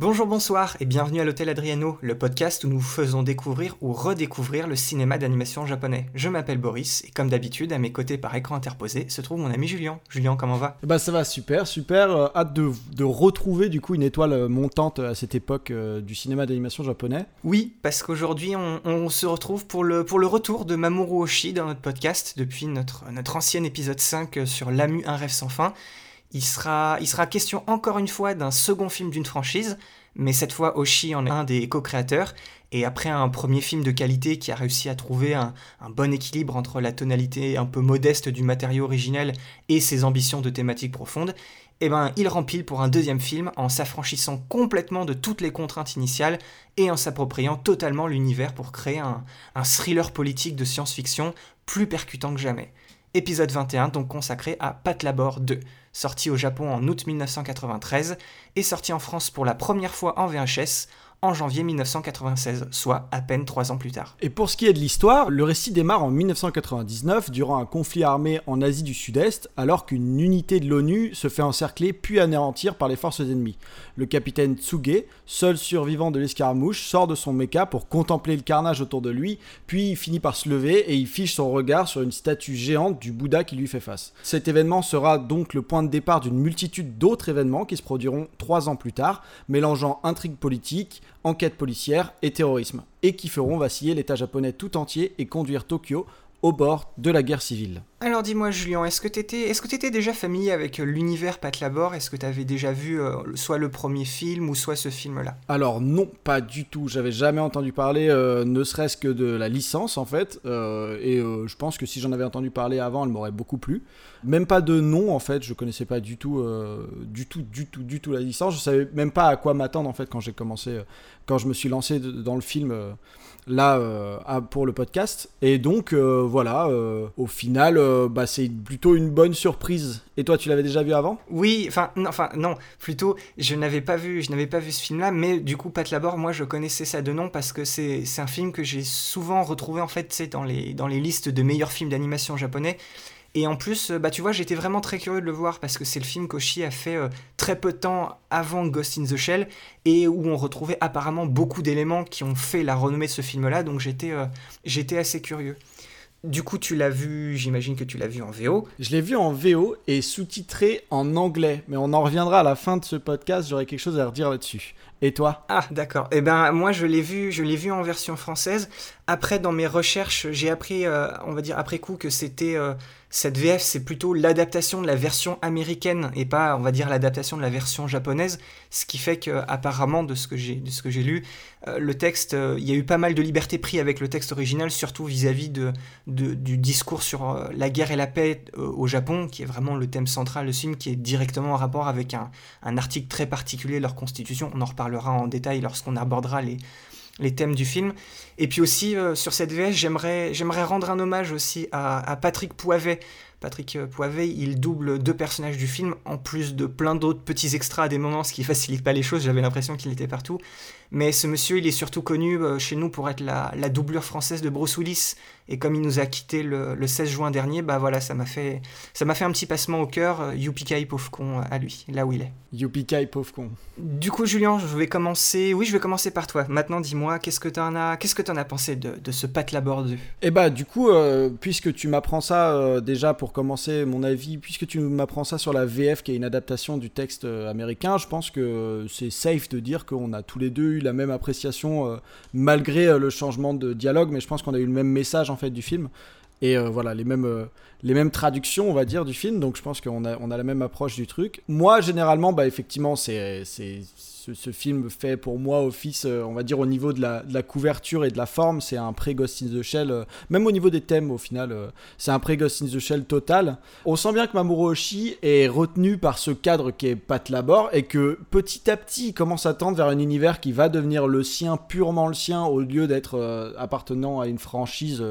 Bonjour, bonsoir et bienvenue à l'Hôtel Adriano, le podcast où nous faisons découvrir ou redécouvrir le cinéma d'animation japonais. Je m'appelle Boris et comme d'habitude, à mes côtés par écran interposé se trouve mon ami Julien. Julien, comment va? Bah ça va super, super. Euh, hâte de, de retrouver du coup une étoile euh, montante à cette époque euh, du cinéma d'animation japonais. Oui, parce qu'aujourd'hui on, on se retrouve pour le, pour le retour de Mamoru Oshii dans notre podcast depuis notre, notre ancien épisode 5 sur L'Amu, un rêve sans fin. Il sera, question encore une fois d'un second film d'une franchise, mais cette fois Oshii en est un des co-créateurs, et après un premier film de qualité qui a réussi à trouver un, bon équilibre entre la tonalité un peu modeste du matériau originel et ses ambitions de thématiques profondes, eh ben, il rempile pour un deuxième film en s'affranchissant complètement de toutes les contraintes initiales et en s'appropriant totalement l'univers pour créer un, thriller politique de science-fiction plus percutant que jamais. Épisode 21, donc consacré à Patlabor 2, sorti au Japon en août 1993 et sorti en France pour la première fois en VHS en janvier 1996, soit à peine trois ans plus tard. Et pour ce qui est de l'histoire, le récit démarre en 1999 durant un conflit armé en Asie du Sud-Est, alors qu'une unité de l'ONU se fait encercler puis anéantir par les forces ennemies. Le capitaine Tsuge, seul survivant de l'escarmouche, sort de son mecha pour contempler le carnage autour de lui, puis il finit par se lever et il fiche son regard sur une statue géante du Bouddha qui lui fait face. Cet événement sera donc le point de départ d'une multitude d'autres événements qui se produiront trois ans plus tard, mélangeant intrigue politique, enquête policière et terrorisme, et qui feront vaciller l'État japonais tout entier et conduire Tokyo au bord de la guerre civile. Alors dis-moi Julien, est-ce que t'étais est-ce que t'étais déjà familier avec euh, l'univers Patlabor Est-ce que t'avais déjà vu euh, soit le premier film ou soit ce film-là? Alors non, pas du tout. J'avais jamais entendu parler, euh, ne serait-ce que de la licence en fait, euh, et je pense que si j'en avais entendu parler avant, elle m'aurait beaucoup plu. Même pas de nom en fait, je connaissais pas du tout, du tout, du tout, du tout la licence. Je savais même pas à quoi m'attendre en fait quand j'ai commencé, quand je me suis lancé de- dans le film. Là euh, pour le podcast. Et donc euh, voilà euh, au final bah, c'est plutôt une bonne surprise. Et toi tu l'avais déjà vu avant? Oui, enfin non, non, plutôt je n'avais pas vu, je n'avais pas vu ce film-là, mais du coup Patlabor, moi je connaissais ça de nom parce que c'est c'est un film que j'ai souvent retrouvé en fait, c'est dans les dans les listes de meilleurs films d'animation japonais. Et en plus, euh, bah tu vois, j'étais vraiment très curieux de le voir parce que c'est le film qu'Oshi a fait euh, très peu de temps avant Ghost in the Shell et où on retrouvait apparemment beaucoup d'éléments qui ont fait la renommée de ce film-là, donc j'étais euh, j'étais assez curieux. Du coup, tu l'as vu, j'imagine que tu l'as vu en VO. je l'ai vu en VO et sous-titré en anglais mais on en reviendra à la fin de ce podcast j'aurai quelque chose à redire là-dessus et toi? Ah, d'accord. Eh ben, moi, je l'ai vu, je l'ai vu en version française. Après, dans mes recherches, j'ai appris, euh, on va dire après coup, que c'était euh, cette VF, c'est plutôt l'adaptation de la version américaine et pas, on va dire, l'adaptation de la version japonaise. Ce qui fait que, apparemment, de ce que j'ai, lu, euh, le texte, euh, il y a eu pas mal de liberté pris avec le texte original, surtout vis-à-vis du discours sur euh, la guerre et la paix au Japon, qui est vraiment le thème central de ce film, qui est directement en rapport avec un, un article très particulier de leur constitution. On en reparlera en détail lorsqu'on abordera les, les thèmes du film. Et puis aussi, euh, sur cette VS, j'aimerais, j'aimerais rendre un hommage aussi à, à Patrick Poivet. Patrick euh, Poivet, il double deux personnages du film, en plus de plein d'autres petits extras à des moments, ce qui facilite pas les choses, j'avais l'impression qu'il était partout. Mais ce monsieur, il est surtout connu euh, chez nous pour être la, la doublure française de Bruce Willis. Et comme il nous a quitté le, le 16 juin dernier, bah voilà, ça m'a fait, ça m'a fait un petit passement au cœur. euh, Youpi pauvre con, euh, à lui, là où il est. Youpi pauvre con Du coup, Julien, je vais commencer. Oui, je vais commencer par toi. Maintenant, dis-moi, qu'est-ce que t'en as, qu'est-ce que t'en as pensé de, de ce Patlabor 2 Et bah du coup, euh, puisque tu m'apprends ça déjà pour commencer mon avis, puisque tu m'apprends ça sur la VF qui est une adaptation du texte américain, je pense que c'est safe de dire qu'on a tous les deux la même appréciation euh, malgré euh, le changement de dialogue, mais je pense qu'on a eu le même message en fait du film. Et euh, voilà les mêmes les mêmes traductions, on va dire, du film. Donc je pense qu'on a, on a la même approche du truc. Moi, généralement, bah, effectivement, c'est, ce, film fait pour moi office, euh, on va dire, au niveau de la, de la couverture et de la forme. C'est un pré-Ghost in the Shell. euh, même au niveau des thèmes, au final, euh, c'est un pré-Ghost in the Shell total. On sent bien que Mamoru Oshii est retenu par ce cadre qui est Pat Labor et que petit à petit, il commence à tendre vers un univers qui va devenir le sien, purement le sien, au lieu d'être appartenant à une franchise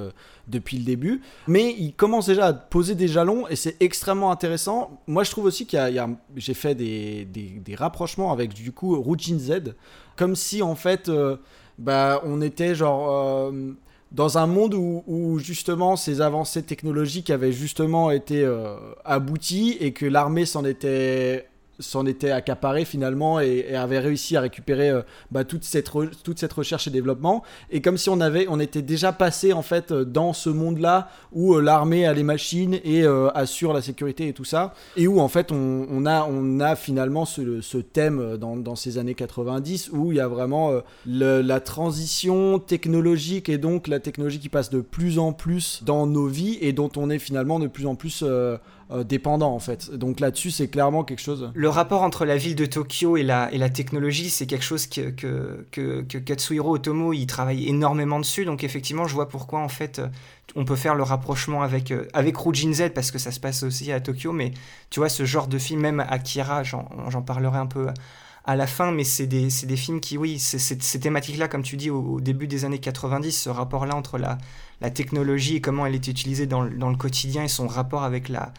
depuis le début. Mais il commence déjà à poser des jalons et c'est extrêmement intéressant. Moi, je trouve aussi qu'il y a, j'ai fait des, des- rapprochements avec du coup Rujin Z, comme si en fait, euh, bah, on était genre euh, dans un monde où, où, justement ces avancées technologiques avaient justement été euh, abouties et que l'armée s'en était s'en était accaparé finalement et, avait réussi à récupérer euh, bah, toute, cette toute cette recherche et développement. Et comme si on avait on était déjà passé en fait euh, dans ce monde là où euh, l'armée a les machines et assure la sécurité et tout ça et où en fait on, a on a finalement ce, thème dans, ces années 90 où il y a vraiment la transition technologique et donc la technologie qui passe de plus en plus dans nos vies et dont on est finalement de plus en plus euh, euh, dépendant en fait donc là-dessus c'est clairement quelque chose Le rapport entre la ville de Tokyo et la, et la technologie, c'est quelque chose que, que, que, Katsuhiro Otomo il travaille énormément dessus. Donc effectivement, je vois pourquoi en fait euh, on peut faire le rapprochement avec, euh, avec Rujin Z parce que ça se passe aussi à Tokyo. Mais tu vois, ce genre de film, même Akira, j'en parlerai un peu à la fin, mais c'est des, des films qui, oui, ces thématiques-là, comme tu dis, au, début des années 90, ce rapport-là entre la, la technologie et comment elle est utilisée dans, dans le quotidien et son rapport avec la,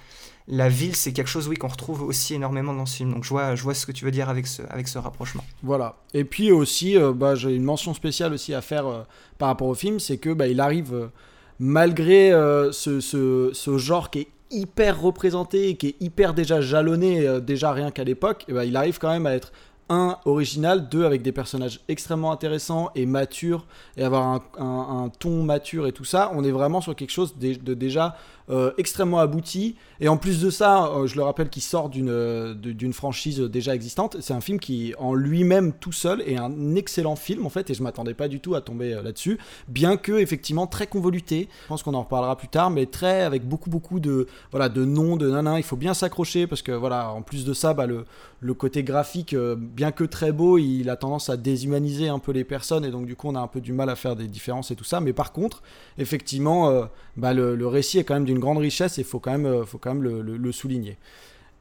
la ville, c'est quelque chose, oui, qu'on retrouve aussi énormément dans ce film. Donc je vois, je vois ce que tu veux dire avec ce, avec ce rapprochement. Voilà. Et puis aussi, euh, bah, j'ai une mention spéciale aussi à faire euh, par rapport au film, c'est que bah, il arrive, euh, malgré ce, ce- ce genre qui est hyper représenté, qui est hyper déjà jalonné, déjà rien qu'à l'époque, ben, il arrive quand même à être un original, deux avec des personnages extrêmement intéressants et matures et avoir un, ton mature et tout ça. On est vraiment sur quelque chose de déjà euh, extrêmement abouti. Et en plus de ça, euh, je le rappelle qu'il sort d'une euh, d'une franchise déjà existante. C'est un film qui, en lui-même tout seul, est un excellent film en fait. Et je m'attendais pas du tout à tomber là-dessus, bien que effectivement très convoluté. Je pense qu'on en reparlera plus tard, mais très avec beaucoup beaucoup de voilà de noms, de nanan. Il faut bien s'accrocher parce que voilà, en plus de ça, bah, le le côté graphique, bien que très beau, il a tendance à déshumaniser un peu les personnes et donc du coup on a un peu du mal à faire des différences et tout ça. Mais par contre, effectivement, bah, le, le récit est quand même d'une grande richesse et il faut quand même, euh, le, souligner.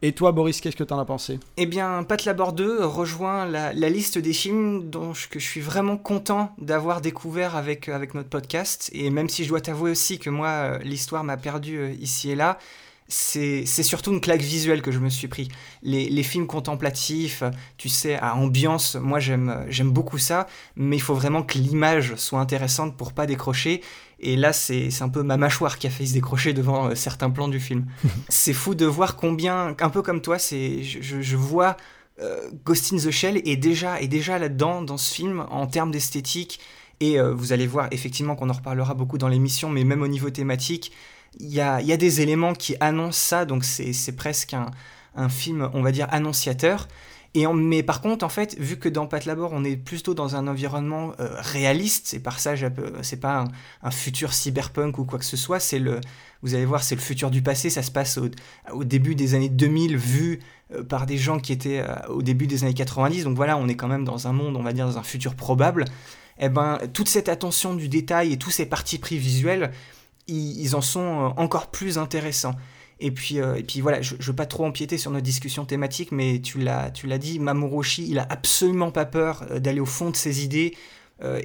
Et toi, Boris, qu'est-ce que t'en as pensé? Eh bien, Pat Labor 2 rejoint la, liste des films dont je, que je suis vraiment content d'avoir découvert avec, avec notre podcast. Et même si je dois t'avouer aussi que moi, euh, l'histoire m'a perdu euh, ici et là, c'est surtout une claque visuelle que je me suis pris. Les, les films contemplatifs, tu sais, à ambiance, moi j'aime beaucoup ça, mais il faut vraiment que l'image soit intéressante pour pas décrocher. Et là, c'est un peu ma mâchoire qui a failli se décrocher devant euh, certains plans du film. c'est fou de voir combien, un peu comme toi, c'est je, je- je vois euh, Ghost in the Shell est déjà, est déjà là-dedans dans ce film en termes d'esthétique. Et euh, vous allez voir effectivement qu'on en reparlera beaucoup dans l'émission, mais même au niveau thématique, il y a, y a des éléments qui annoncent ça, donc c'est presque un, un film, on va dire, annonciateur. Et en- mais par contre, en fait, vu que dans Pat Labor, on est plutôt dans un environnement euh, réaliste, c'est par ça, c'est pas un, futur cyberpunk ou quoi que ce soit, c'est le, vous allez voir, c'est le futur du passé, ça se passe au, au début des années 2000, vu euh, par des gens qui étaient euh, au début des années 90, donc voilà, on est quand même dans un monde, on va dire, dans un futur probable. Eh ben, toute cette attention du détail et tous ces partis pris visuels, ils, en sont euh, encore plus intéressants. Et puis, euh, et puis voilà, je ne veux pas trop empiéter sur notre discussion thématique, mais tu l'as, tu l'as dit, Mamoru Oshii, il a absolument pas peur euh, d'aller au fond de ses idées.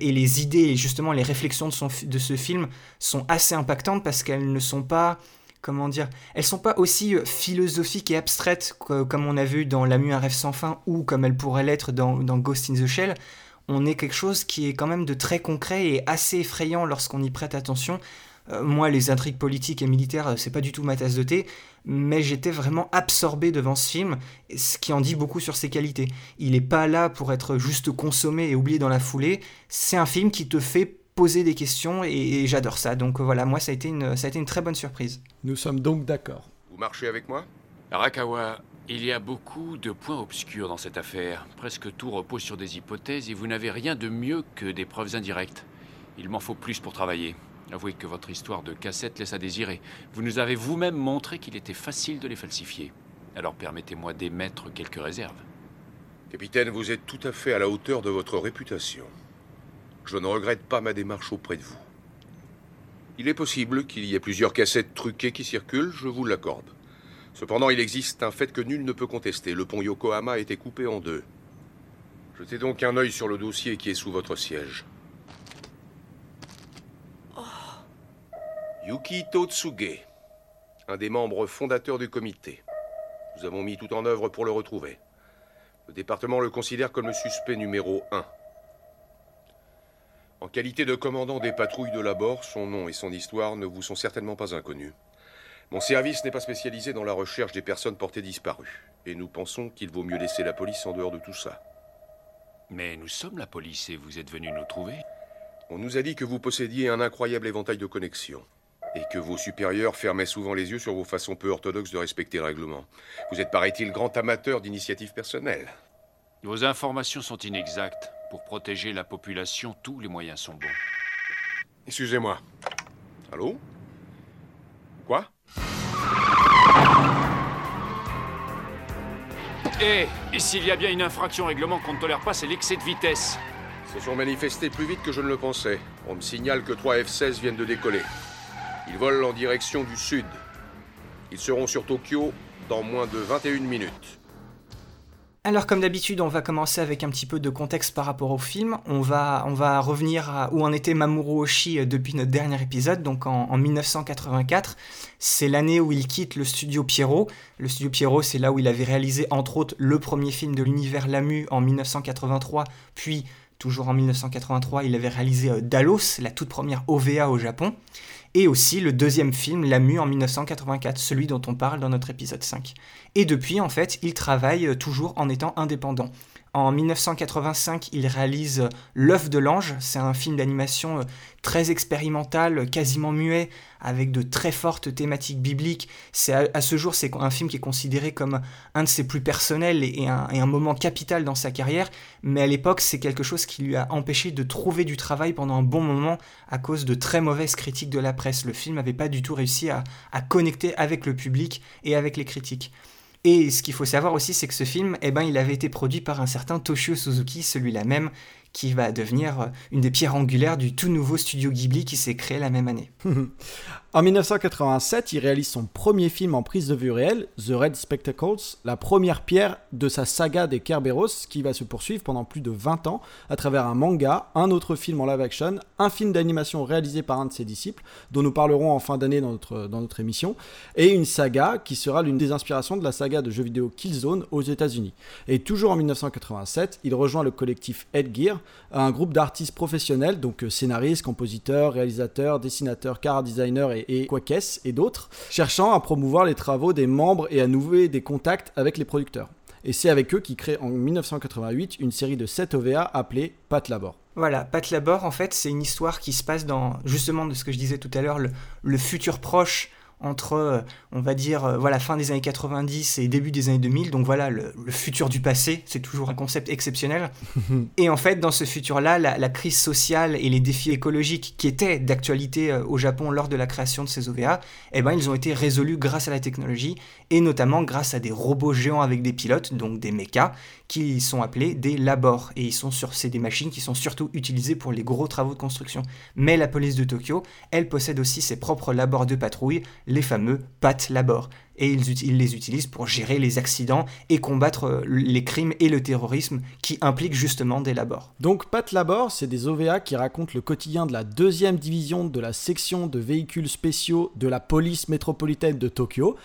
et les idées et justement les réflexions de, son, de ce film sont assez impactantes parce qu'elles ne sont pas, comment dire, elles sont pas aussi philosophiques et abstraites comme on a vu dans La Mue un rêve sans fin ou comme elles pourraient l'être dans Ghost in the Shell. On est quelque chose qui est quand même de très concret et assez effrayant lorsqu'on y prête attention. Euh, moi, les intrigues politiques et militaires, euh, c'est pas du tout ma tasse de thé, mais j'étais vraiment absorbé devant ce film, ce qui en dit beaucoup sur ses qualités. Il est pas là pour être juste consommé et oublié dans la foulée. C'est un film qui te fait poser des questions et, et j'adore ça. Donc euh, voilà, moi, ça a été une, ça a été une très bonne surprise. Nous sommes donc d'accord. Vous marchez avec moi? Arakawa, il y a beaucoup de points obscurs dans cette affaire. Presque tout repose sur des hypothèses et vous n'avez rien de mieux que des preuves indirectes. Il m'en faut plus pour travailler. Avouez que votre histoire de cassette laisse à désirer. Vous nous avez vous-même montré qu'il était facile de les falsifier. Alors permettez-moi d'émettre quelques réserves. Capitaine, vous êtes tout à fait à la hauteur de votre réputation. Je ne regrette pas ma démarche auprès de vous. Il est possible qu'il y ait plusieurs cassettes truquées qui circulent, je vous l'accorde. Cependant, il existe un fait que nul ne peut contester. Le pont Yokohama a été coupé en deux. Jetez donc un œil sur le dossier qui est sous votre siège. Yuki Totsuge, un des membres fondateurs du comité. Nous avons mis tout en œuvre pour le retrouver. Le département le considère comme le suspect numéro 1. En qualité de commandant des patrouilles de l'abord, son nom et son histoire ne vous sont certainement pas inconnus. Mon service n'est pas spécialisé dans la recherche des personnes portées disparues, et nous pensons qu'il vaut mieux laisser la police en dehors de tout ça. Mais nous sommes la police et vous êtes venu nous trouver. On nous a dit que vous possédiez un incroyable éventail de connexions et que vos supérieurs fermaient souvent les yeux sur vos façons peu orthodoxes de respecter le règlement. Vous êtes, paraît-il, grand amateur d'initiatives personnelles. Vos informations sont inexactes. Pour protéger la population, tous les moyens sont bons. Excusez-moi. Allô? Quoi? Eh, et s'il y a bien une infraction au règlement qu'on ne tolère pas, c'est l'excès de vitesse. Se sont manifestés plus vite que je ne le pensais. On me signale que trois F-16 viennent de décoller. Ils volent en direction du sud. Ils seront sur Tokyo dans moins de 21 minutes. Alors comme d'habitude, on va commencer avec un petit peu de contexte par rapport au film. On va, revenir à où en était Mamoru Oshii euh, depuis notre dernier épisode, donc en, en 1984. C'est l'année où il quitte le studio Pierrot. Le studio Pierrot, c'est là où il avait réalisé entre autres le premier film de l'univers Lamu en 1983, puis toujours en 1983, il avait réalisé euh, Dalos, la toute première OVA au Japon et aussi le deuxième film, Lamu, en 1984, celui dont on parle dans notre épisode 5. Et depuis, en fait, il travaille euh, toujours en étant indépendant. En 1985, il réalise L'œuf de l'ange. C'est un film d'animation euh, très expérimental, quasiment muet, avec de très fortes thématiques bibliques. C'est à, ce jour, c'est un film qui est considéré comme un de ses plus personnels et, un, moment capital dans sa carrière. Mais à l'époque, c'est quelque chose qui lui a empêché de trouver du travail pendant un bon moment à cause de très mauvaises critiques de la presse. Le film n'avait pas du tout réussi à connecter avec le public et avec les critiques. Et ce qu'il faut savoir aussi, c'est que ce film, eh ben, il avait été produit par un certain Toshio Suzuki, celui-là même, qui va devenir une des pierres angulaires du tout nouveau studio Ghibli qui s'est créé la même année. En 1987, il réalise son premier film en prise de vue réelle, The Red Spectacles, la première pierre de sa saga des Kerberos, qui va se poursuivre pendant plus de 20 ans à travers un manga, un autre film en live action, un film d'animation réalisé par un de ses disciples, dont nous parlerons en fin d'année dans notre, dans notre émission, et une saga qui sera l'une des inspirations de la saga de jeux vidéo Killzone aux États-Unis. Et toujours en 1987, il rejoint le collectif Headgear, un groupe d'artistes professionnels, donc scénaristes, compositeurs, réalisateurs, dessinateurs, car designers et et Quakes et d'autres, cherchant à promouvoir les travaux des membres et à nouer des contacts avec les producteurs. Et c'est avec eux qu'il crée en 1988 une série de 7 OVA appelée Pat Labor. Voilà, Pat Labor, en fait, c'est une histoire qui se passe dans, justement, de ce que je disais tout à l'heure, le, le futur proche entre, euh, on va dire, euh, voilà, fin des années 90 et début des années 2000. Donc voilà, le, le futur du passé, c'est toujours un concept exceptionnel. et en fait, dans ce futur-là, la, la, crise sociale et les défis écologiques qui étaient d'actualité euh, au Japon lors de la création de ces OVA, eh ben, ils ont été résolus grâce à la technologie et notamment grâce à des robots géants avec des pilotes, donc des mechas, qui sont appelés des labors. Et sont sur ces des machines qui sont surtout utilisées pour les gros travaux de construction. Mais la police de Tokyo, elle possède aussi ses propres labors de patrouille, les fameux PAT Labor. Et ils, les utilisent pour gérer les accidents et combattre les crimes et le terrorisme qui impliquent justement des labors. Donc PAT Labor, c'est des OVA qui racontent le quotidien de la deuxième division de la section de véhicules spéciaux de la police métropolitaine de Tokyo,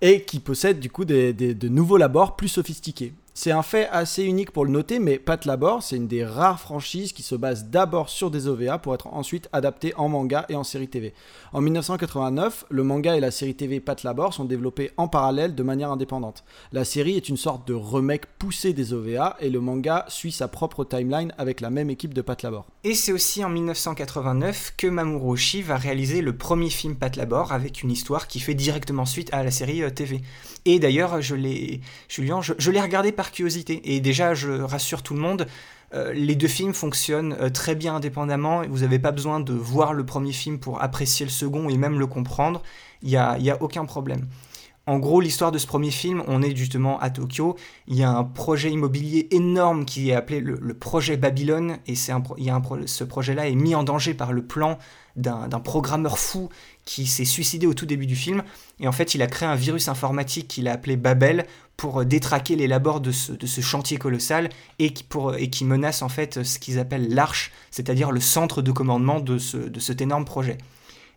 et qui possèdent du coup de nouveaux labors plus sophistiqués. C'est un fait assez unique pour le noter, mais Pat Labor, c'est une des rares franchises qui se base d'abord sur des OVA pour être ensuite adaptées en manga et en série TV. En 1989, le manga et la série TV Pat Labor sont développés en parallèle de manière indépendante. La série est une sorte de remake poussé des OVA et le manga suit sa propre timeline avec la même équipe de Pat Labor. Et c'est aussi en 1989 que Mamoru Oshii va réaliser le premier film Pat Labor avec une histoire qui fait directement suite à la série TV. Et d'ailleurs, je l'ai, l'ai regardé par curiosité. Et déjà, je rassure tout le monde, Euh, les deux films fonctionnent euh, très bien indépendamment. Vous n'avez pas besoin de voir le premier film pour apprécier le second et même le comprendre. Il n'y a, y a aucun problème. En gros, l'histoire de ce premier film, on est justement à Tokyo. Il y a un projet immobilier énorme qui est appelé le, projet Babylone, et c'est il y a ce projet-là est mis en danger par le plan d'un programmeur fou qui s'est suicidé au tout début du film. Et en fait, il a créé un virus informatique qu'il a appelé Babel pour détraquer les labors de ce, chantier colossal et qui, pour, et qui menace en fait ce qu'ils appellent l'arche, c'est-à-dire le centre de commandement de, ce, de cet énorme projet.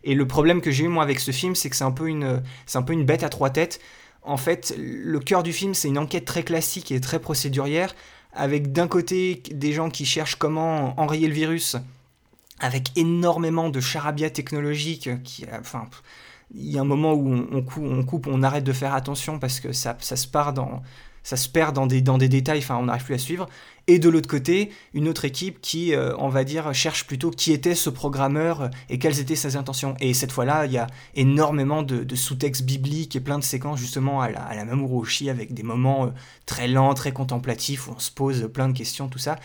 Et le problème que j'ai eu moi avec ce film, c'est que c'est un, peu une, c'est un peu une bête à trois têtes. En fait, le cœur du film, c'est une enquête très classique et très procédurière, avec d'un côté des gens qui cherchent comment enrayer le virus, avec énormément de charabia technologiques, qui, enfin, il y a un moment où on, coupe, on, arrête de faire attention parce que ça, se dans, ça se perd dans des, dans des détails, enfin on n'arrive plus à suivre. Et de l'autre côté, une autre équipe qui, euh, on va dire, cherche plutôt qui était ce programmeur euh, et quelles étaient ses intentions. Et cette fois-là, il y a énormément de, sous-textes bibliques et plein de séquences justement à la, à la avec des moments euh, très lents, très contemplatifs où on se pose plein de questions, tout ça.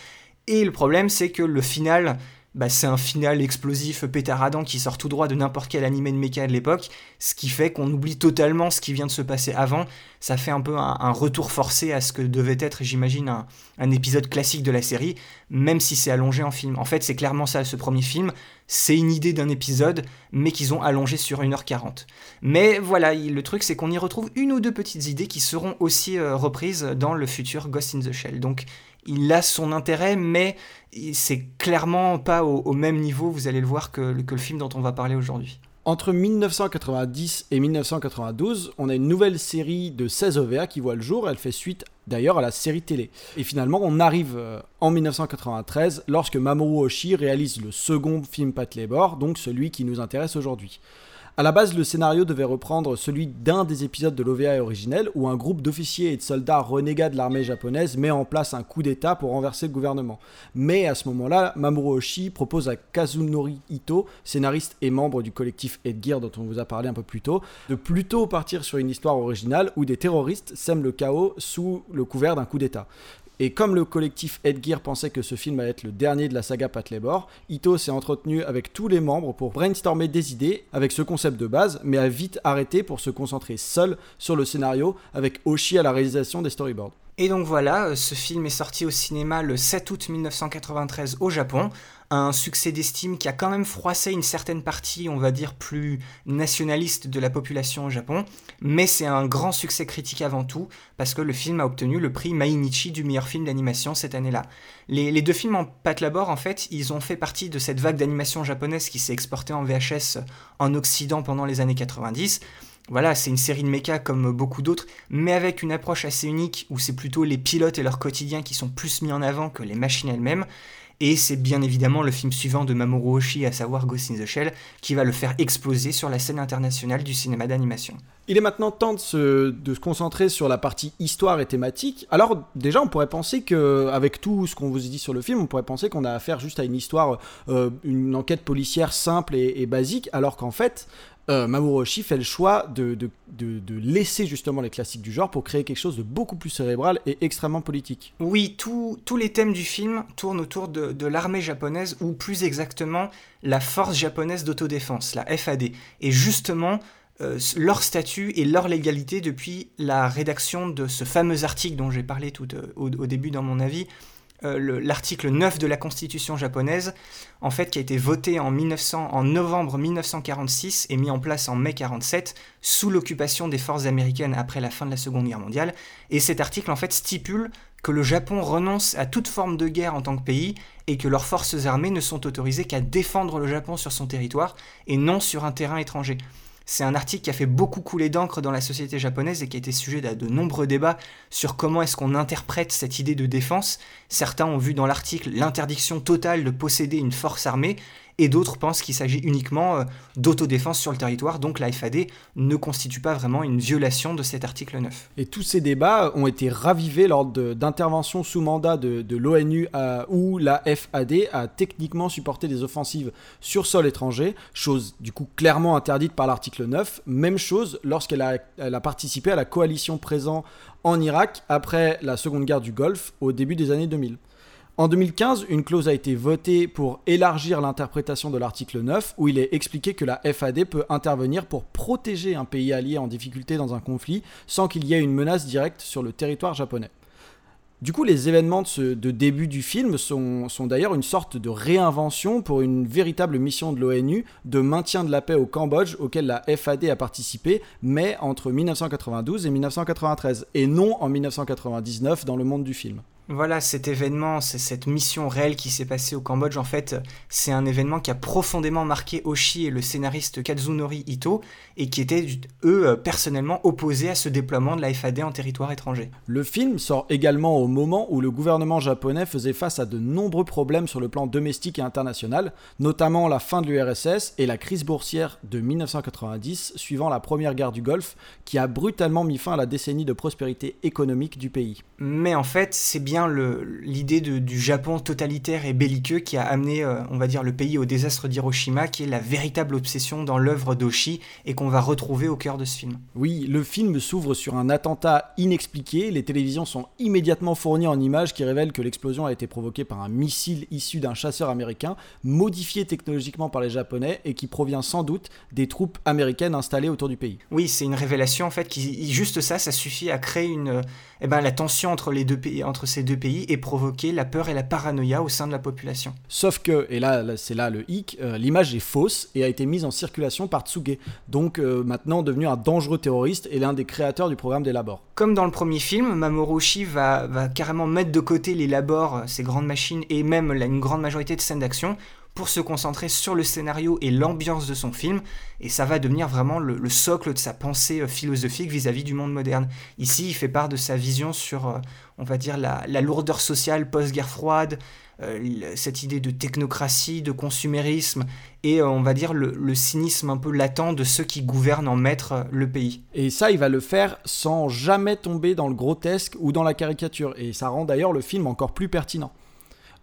Et le problème, c'est que le final bah, c'est un final explosif pétaradant qui sort tout droit de n'importe quel animé de méca de l'époque, ce qui fait qu'on oublie totalement ce qui vient de se passer avant. Ça fait un peu un, retour forcé à ce que devait être, j'imagine, un, un, épisode classique de la série, même si c'est allongé en film. En fait, c'est clairement ça, ce premier film. C'est une idée d'un épisode, mais qu'ils ont allongé sur 1h40. Mais voilà, le truc, c'est qu'on y retrouve une ou deux petites idées qui seront aussi euh, reprises dans le futur Ghost in the Shell. Donc, il a son intérêt, mais c'est clairement pas au, même niveau, vous allez le voir, que, le film dont on va parler aujourd'hui. Entre 1990 et 1992, on a une nouvelle série de 16 OVA qui voit le jour. Elle fait suite d'ailleurs à la série télé. Et finalement, on arrive euh, en 1993 lorsque Mamoru Oshii réalise le second film Pat Labor, donc celui qui nous intéresse aujourd'hui. À la base, le scénario devait reprendre celui d'un des épisodes de l'OVA originel où un groupe d'officiers et de soldats renégats de l'armée japonaise met en place un coup d'État pour renverser le gouvernement. Mais à ce moment-là, Mamoru Oshii propose à Kazunori Ito, scénariste et membre du collectif Edgear dont on vous a parlé un peu plus tôt, de plutôt partir sur une histoire originale où des terroristes sèment le chaos sous le couvert d'un coup d'État. Et comme le collectif Edgear pensait que ce film allait être le dernier de la saga Pat Labor, Ito s'est entretenu avec tous les membres pour brainstormer des idées avec ce concept de base, mais a vite arrêté pour se concentrer seul sur le scénario avec Oshi à la réalisation des storyboards. Et donc voilà, euh, ce film est sorti au cinéma le 7 août 1993 au Japon, un succès d'estime qui a quand même froissé une certaine partie, on va dire, plus nationaliste de la population au Japon, mais c'est un grand succès critique avant tout, parce que le film a obtenu le prix Mainichi du meilleur film d'animation cette année-là. Les, deux films en pâte labor, en fait, ils ont fait partie de cette vague d'animation japonaise qui s'est exportée en VHS en Occident pendant les années 90, voilà, c'est une série de méca comme beaucoup d'autres, mais avec une approche assez unique où c'est plutôt les pilotes et leur quotidien qui sont plus mis en avant que les machines elles-mêmes. Et c'est bien évidemment le film suivant de Mamoru Oshii, à savoir Ghost in the Shell, qui va le faire exploser sur la scène internationale du cinéma d'animation. Il est maintenant temps de se, concentrer sur la partie histoire et thématique. Alors déjà, on pourrait penser que, avec tout ce qu'on vous a dit sur le film, on pourrait penser qu'on a affaire juste à une histoire, euh, une enquête policière simple et basique, alors qu'en fait, euh, Mamoru fait le choix de, de, laisser justement les classiques du genre pour créer quelque chose de beaucoup plus cérébral et extrêmement politique. Oui, tous les thèmes du film tournent autour de, l'armée japonaise, ou plus exactement la force japonaise d'autodéfense, la FAD. Et justement, euh, leur statut et leur légalité depuis la rédaction de ce fameux article dont j'ai parlé tout euh, au, début dans mon avis, euh, l'article 9 de la Constitution japonaise, en fait, qui a été voté en, 1900, en novembre 1946 et mis en place en mai 47 sous l'occupation des forces américaines après la fin de la Seconde Guerre mondiale. Et cet article, en fait, stipule que le Japon renonce à toute forme de guerre en tant que pays et que leurs forces armées ne sont autorisées qu'à défendre le Japon sur son territoire et non sur un terrain étranger. C'est un article qui a fait beaucoup couler d'encre dans la société japonaise et qui a été sujet de, de nombreux débats sur comment est-ce qu'on interprète cette idée de défense. Certains ont vu dans l'article l'interdiction totale de posséder une force armée, et d'autres pensent qu'il s'agit uniquement euh, d'autodéfense sur le territoire, donc la FAD ne constitue pas vraiment une violation de cet article 9. Et tous ces débats ont été ravivés lors d'interventions sous mandat de, l'ONU où la FAD a techniquement supporté des offensives sur sol étranger, chose du coup clairement interdite par l'article 9, même chose lorsqu'elle a, a participé à la coalition présente en Irak après la seconde guerre du Golfe au début des années 2000. En 2015, une clause a été votée pour élargir l'interprétation de l'article 9, où il est expliqué que la FAD peut intervenir pour protéger un pays allié en difficulté dans un conflit sans qu'il y ait une menace directe sur le territoire japonais. Du coup, les événements de, début du film sont, sont d'ailleurs une sorte de réinvention pour une véritable mission de l'ONU de maintien de la paix au Cambodge auquel la FAD a participé, mais entre 1992 et 1993, et non en 1999 dans le monde du film. Voilà, cet événement, c'est cette mission réelle qui s'est passée au Cambodge, en fait, c'est un événement qui a profondément marqué Oshi et le scénariste Kazunori Ito, et qui étaient, eux, personnellement opposés à ce déploiement de la FAD en territoire étranger. Le film sort également au moment où le gouvernement japonais faisait face à de nombreux problèmes sur le plan domestique et international, notamment la fin de l'URSS et la crise boursière de 1990, suivant la première guerre du Golfe, qui a brutalement mis fin à la décennie de prospérité économique du pays. Mais en fait, c'est bien l'idée du Japon totalitaire et belliqueux qui a amené, euh, on va dire, le pays au désastre d'Hiroshima, qui est la véritable obsession dans l'œuvre d'Oshi et qu'on va retrouver au cœur de ce film. Oui, le film s'ouvre sur un attentat inexpliqué. Les télévisions sont immédiatement fournies en images qui révèlent que l'explosion a été provoquée par un missile issu d'un chasseur américain, modifié technologiquement par les Japonais et qui provient sans doute des troupes américaines installées autour du pays. Oui, c'est une révélation en fait qui juste ça, ça suffit à créer une, eh ben, la tension entre les deux pays, entre ces deux pays et provoquer la peur et la paranoïa au sein de la population. Sauf que, et là, c'est là le hic, euh, l'image est fausse et a été mise en circulation par Tsuge, donc euh, maintenant devenu un dangereux terroriste et l'un des créateurs du programme des labors. Comme dans le premier film, Mamoru Oshii va, va carrément mettre de côté les labors, euh, ces grandes machines et même une grande majorité de scènes d'action pour se concentrer sur le scénario et l'ambiance de son film, et ça va devenir vraiment le, socle de sa pensée euh, philosophique vis-à-vis du monde moderne. Ici, il fait part de sa vision sur, euh, on va dire, la, lourdeur sociale post-guerre froide, euh, cette idée de technocratie, de consumérisme, et on va dire le, cynisme un peu latent de ceux qui gouvernent en maître le pays. Et ça, il va le faire sans jamais tomber dans le grotesque ou dans la caricature, et ça rend d'ailleurs le film encore plus pertinent.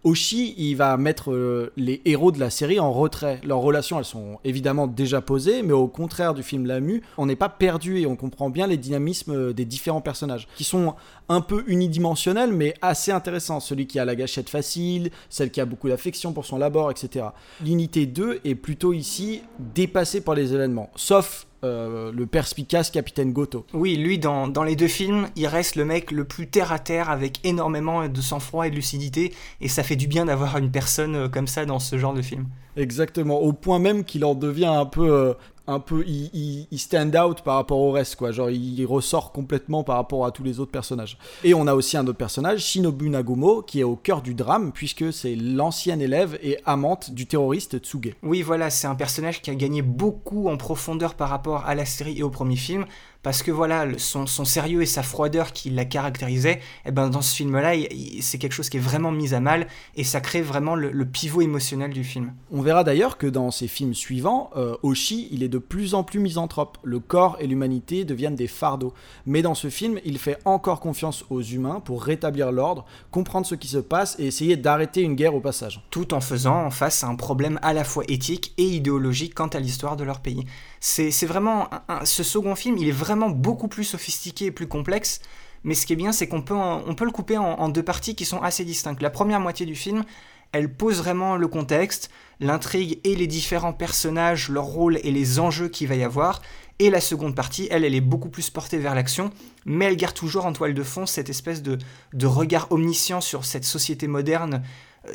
Oshi, il va mettre euh, les héros de la série en retrait. Leurs relations, elles sont évidemment déjà posées, mais au contraire du film Lamu, on n'est pas perdu et on comprend bien les dynamismes euh, des différents personnages, qui sont un peu unidimensionnels, mais assez intéressants. Celui qui a la gâchette facile, celle qui a beaucoup d'affection pour son labor, etc. L'unité 2 est plutôt ici dépassée par les événements, sauf euh, le perspicace capitaine Goto. Oui, lui, dans, dans, les deux films, il reste le mec le plus terre à terre, avec énormément de sang-froid et de lucidité, et ça fait du bien d'avoir une personne euh, comme ça dans ce genre de film. Exactement, au point même qu'il en devient un peu euh, un peu, il, stand out par rapport au reste, quoi. Genre, il ressort complètement par rapport à tous les autres personnages. Et on a aussi un autre personnage, Shinobu Nagumo, qui est au cœur du drame, puisque c'est l'ancienne élève et amante du terroriste Tsuge. Oui, voilà, c'est un personnage qui a gagné beaucoup en profondeur par rapport à la série et au premier film parce que voilà, son, sérieux et sa froideur qui la caractérisait, eh ben dans ce film-là, c'est quelque chose qui est vraiment mis à mal et ça crée vraiment le, pivot émotionnel du film. On verra d'ailleurs que dans ses films suivants, euh, Oshi, il est de plus en plus misanthrope. Le corps et l'humanité deviennent des fardeaux. Mais dans ce film, il fait encore confiance aux humains pour rétablir l'ordre, comprendre ce qui se passe et essayer d'arrêter une guerre au passage. Tout en faisant face à un problème à la fois éthique et idéologique quant à l'histoire de leur pays. C'est vraiment ce second film, il est vraiment beaucoup plus sophistiqué et plus complexe. Mais ce qui est bien, c'est qu'on peut, on peut le couper en, deux parties qui sont assez distinctes. La première moitié du film, elle pose vraiment le contexte, l'intrigue et les différents personnages, leur rôle et les enjeux qu'il va y avoir. Et la seconde partie, elle, elle est beaucoup plus portée vers l'action, mais elle garde toujours en toile de fond cette espèce de, de regard omniscient sur cette société moderne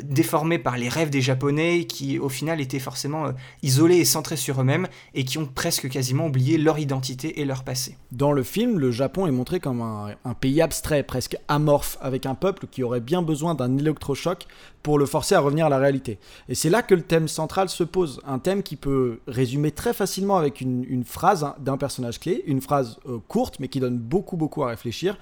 déformés par les rêves des Japonais qui au final étaient forcément euh, isolés et centrés sur eux-mêmes et qui ont presque quasiment oublié leur identité et leur passé. Dans le film, le Japon est montré comme un, pays abstrait, presque amorphe, avec un peuple qui aurait bien besoin d'un électrochoc pour le forcer à revenir à la réalité. Et c'est là que le thème central se pose, un thème qui peut résumer très facilement avec une, phrase d'un personnage clé, une phrase euh, courte mais qui donne beaucoup beaucoup à réfléchir.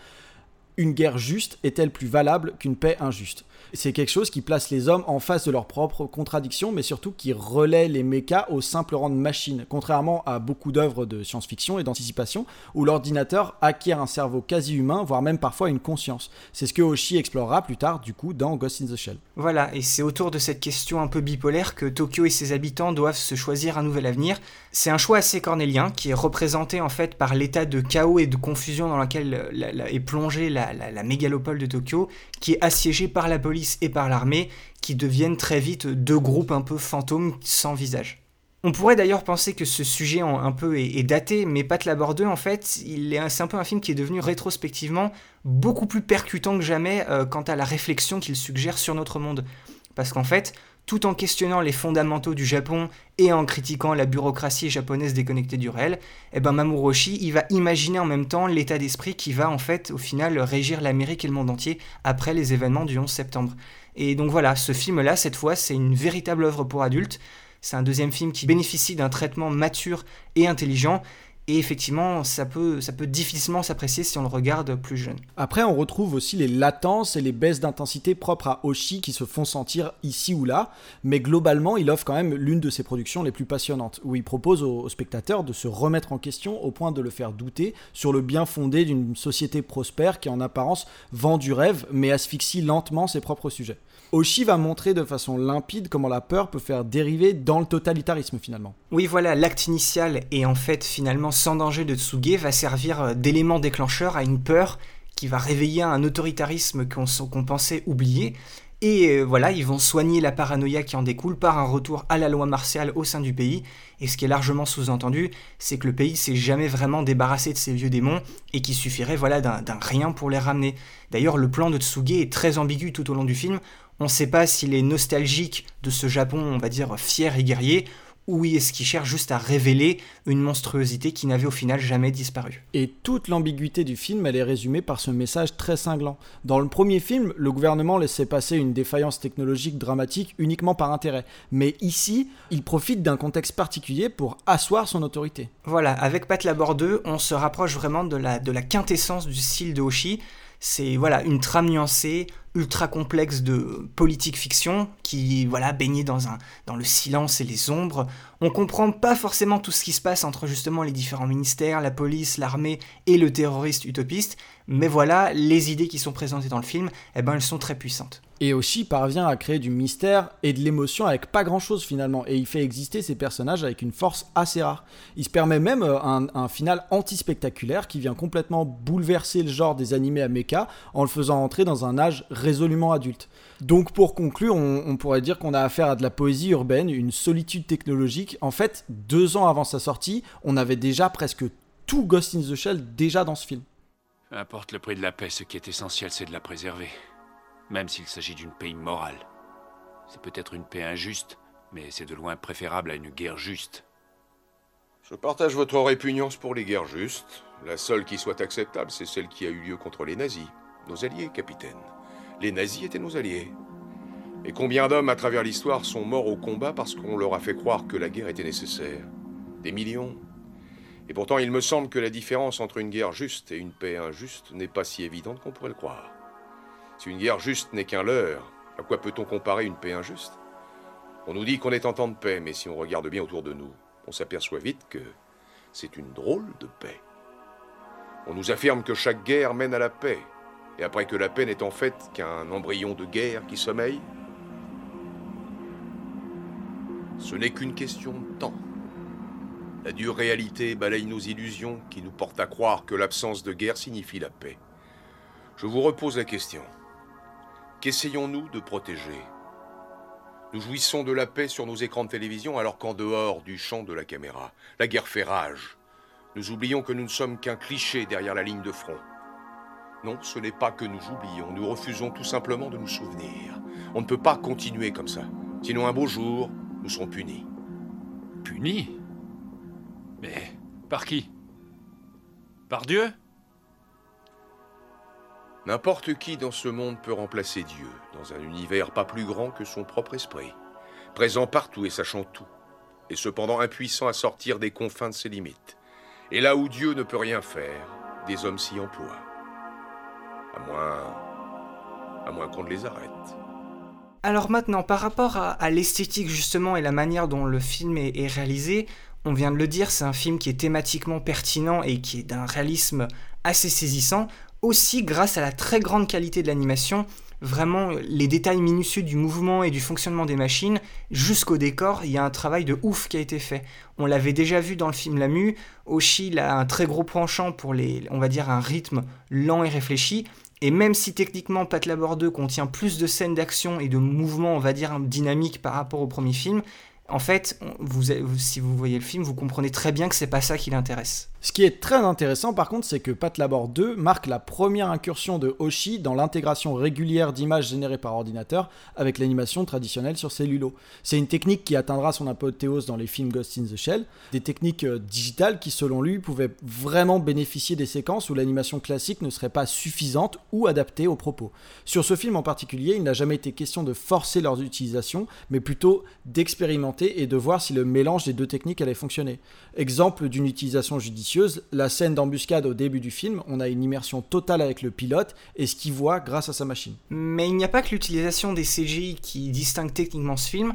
Une guerre juste est-elle plus valable qu'une paix injuste? C'est quelque chose qui place les hommes en face de leurs propres contradictions, mais surtout qui relaie les mechas au simple rang de machine, contrairement à beaucoup d'œuvres de science-fiction et d'anticipation, où l'ordinateur acquiert un cerveau quasi humain, voire même parfois une conscience. C'est ce que Oshi explorera plus tard, du coup, dans Ghost in the Shell. Voilà, et c'est autour de cette question un peu bipolaire que Tokyo et ses habitants doivent se choisir un nouvel avenir. C'est un choix assez cornélien, qui est représenté en fait par l'état de chaos et de confusion dans lequel est plongée la, la mégalopole de Tokyo, qui est assiégée par la police et par l'armée, qui deviennent très vite deux groupes un peu fantômes sans visage. On pourrait d'ailleurs penser que ce sujet un peu est, daté, mais Pat Labor 2, en fait, c'est un peu un film qui est devenu rétrospectivement beaucoup plus percutant que jamais euh, quant à la réflexion qu'il suggère sur notre monde. Parce qu'en fait, tout en questionnant les fondamentaux du Japon et en critiquant la bureaucratie japonaise déconnectée du réel, eh ben Mamoru il va imaginer en même temps l'état d'esprit qui va en fait au final régir l'Amérique et le monde entier après les événements du 11 septembre. Et donc voilà, ce film-là, cette fois, c'est une véritable œuvre pour adultes. C'est un deuxième film qui bénéficie d'un traitement mature et intelligent. Et effectivement, ça peut, ça peut difficilement s'apprécier si on le regarde plus jeune. Après, on retrouve aussi les latences et les baisses d'intensité propres à Oshi qui se font sentir ici ou là, mais globalement, il offre quand même l'une de ses productions les plus passionnantes, où il propose aux, spectateurs de se remettre en question au point de le faire douter sur le bien fondé d'une société prospère qui en apparence vend du rêve, mais asphyxie lentement ses propres sujets. Oshi va montrer de façon limpide comment la peur peut faire dériver dans le totalitarisme finalement. Oui, voilà, l'acte initial et en fait finalement sans danger de Tsuge va servir euh, d'élément déclencheur à une peur qui va réveiller un autoritarisme qu'on pensait oublié. Et euh, voilà, ils vont soigner la paranoïa qui en découle par un retour à la loi martiale au sein du pays. Et ce qui est largement sous-entendu, c'est que le pays s'est jamais vraiment débarrassé de ces vieux démons et qu'il suffirait voilà d'un rien pour les ramener. D'ailleurs, le plan de Tsuge est très ambigu tout au long du film. On ne sait pas s'il est nostalgique de ce Japon, on va dire, fier et guerrier, ou est-ce qu'il cherche juste à révéler une monstruosité qui n'avait au final jamais disparu Et toute l'ambiguïté du film, elle est résumée par ce message très cinglant. Dans le premier film, le gouvernement laissait passer une défaillance technologique dramatique uniquement par intérêt. Mais ici, il profite d'un contexte particulier pour asseoir son autorité. Voilà, avec Pat Labor 2, on se rapproche vraiment de la, de la quintessence du style de Hoshi. C'est voilà, une trame nuancée, ultra complexe de politique fiction qui voilà baigné dans un dans le silence et les ombres. On comprend pas forcément tout ce qui se passe entre justement les différents ministères, la police, l'armée et le terroriste utopiste, mais voilà, les idées qui sont présentées dans le film, eh ben elles sont très puissantes. Et Oshi parvient à créer du mystère et de l'émotion avec pas grand chose finalement, et il fait exister ses personnages avec une force assez rare. Il se permet même euh, un, un final anti-spectaculaire qui vient complètement bouleverser le genre des animés à mecha en le faisant entrer dans un âge résolument adulte. Donc pour conclure, on, pourrait dire qu'on a affaire à de la poésie urbaine, une solitude technologique. En fait, deux ans avant sa sortie, on avait déjà presque tout Ghost in the Shell déjà dans ce film. Peu importe le prix de la paix, ce qui est essentiel, c'est de la préserver. Même s'il s'agit d'une paix immorale. C'est peut-être une paix injuste, mais c'est de loin préférable à une guerre juste. Je partage votre répugnance pour les guerres justes. La seule qui soit acceptable, c'est celle qui a eu lieu contre les nazis. Nos alliés, capitaine. Les nazis étaient nos alliés. Et combien d'hommes à travers l'histoire sont morts au combat parce qu'on leur a fait croire que la guerre était nécessaire? Des millions. Et pourtant, il me semble que la différence entre une guerre juste et une paix injuste n'est pas si évidente qu'on pourrait le croire. Si une guerre juste n'est qu'un leurre, à quoi peut-on comparer une paix injuste? On nous dit qu'on est en temps de paix, mais si on regarde bien autour de nous, on s'aperçoit vite que c'est une drôle de paix. On nous affirme que chaque guerre mène à la paix, et après que la paix n'est en fait qu'un embryon de guerre qui sommeille Ce n'est qu'une question de temps. La dure réalité balaye nos illusions qui nous portent à croire que l'absence de guerre signifie la paix. Je vous repose la question. Qu'essayons-nous de protéger? Nous jouissons de la paix sur nos écrans de télévision alors qu'en dehors du champ de la caméra, la guerre fait rage. Nous oublions que nous ne sommes qu'un cliché derrière la ligne de front. Non, ce n'est pas que nous oublions, nous refusons tout simplement de nous souvenir. On ne peut pas continuer comme ça. Sinon, un beau jour, nous serons punis. Punis Mais par qui? Par Dieu? N'importe qui dans ce monde peut remplacer Dieu, dans un univers pas plus grand que son propre esprit, présent partout et sachant tout, et cependant impuissant à sortir des confins de ses limites. Et là où Dieu ne peut rien faire, des hommes s'y emploient. À moins. à moins qu'on ne les arrête. Alors maintenant, par rapport à, l'esthétique justement et la manière dont le film est, réalisé, on vient de le dire, c'est un film qui est thématiquement pertinent et qui est d'un réalisme assez saisissant. aussi grâce à la très grande qualité de l'animation, vraiment les détails minutieux du mouvement et du fonctionnement des machines, jusqu'au décor, il y a un travail de ouf qui a été fait. On l'avait déjà vu dans le film La Mue, Oshi a un très gros penchant pour les, on va dire, un rythme lent et réfléchi, et même si techniquement Pat Labor 2 contient plus de scènes d'action et de mouvements, on va dire, dynamiques par rapport au premier film, en fait, si vous voyez le film, vous comprenez très bien que c'est pas ça qui l'intéresse. Ce qui est très intéressant par contre, c'est que Pat Labor 2 marque la première incursion de Hoshi dans l'intégration régulière d'images générées par ordinateur avec l'animation traditionnelle sur cellulo. C'est une technique qui atteindra son apothéose dans les films Ghost in the Shell, des techniques euh, digitales qui selon lui pouvaient vraiment bénéficier des séquences où l'animation classique ne serait pas suffisante ou adaptée aux propos. Sur ce film en particulier, il n'a jamais été question de forcer leurs utilisations, mais plutôt d'expérimenter et de voir si le mélange des deux techniques allait fonctionner. Exemple d'une utilisation judicieuse la scène d'embuscade au début du film, on a une immersion totale avec le pilote et ce qu'il voit grâce à sa machine. Mais il n'y a pas que l'utilisation des CGI qui distingue techniquement ce film.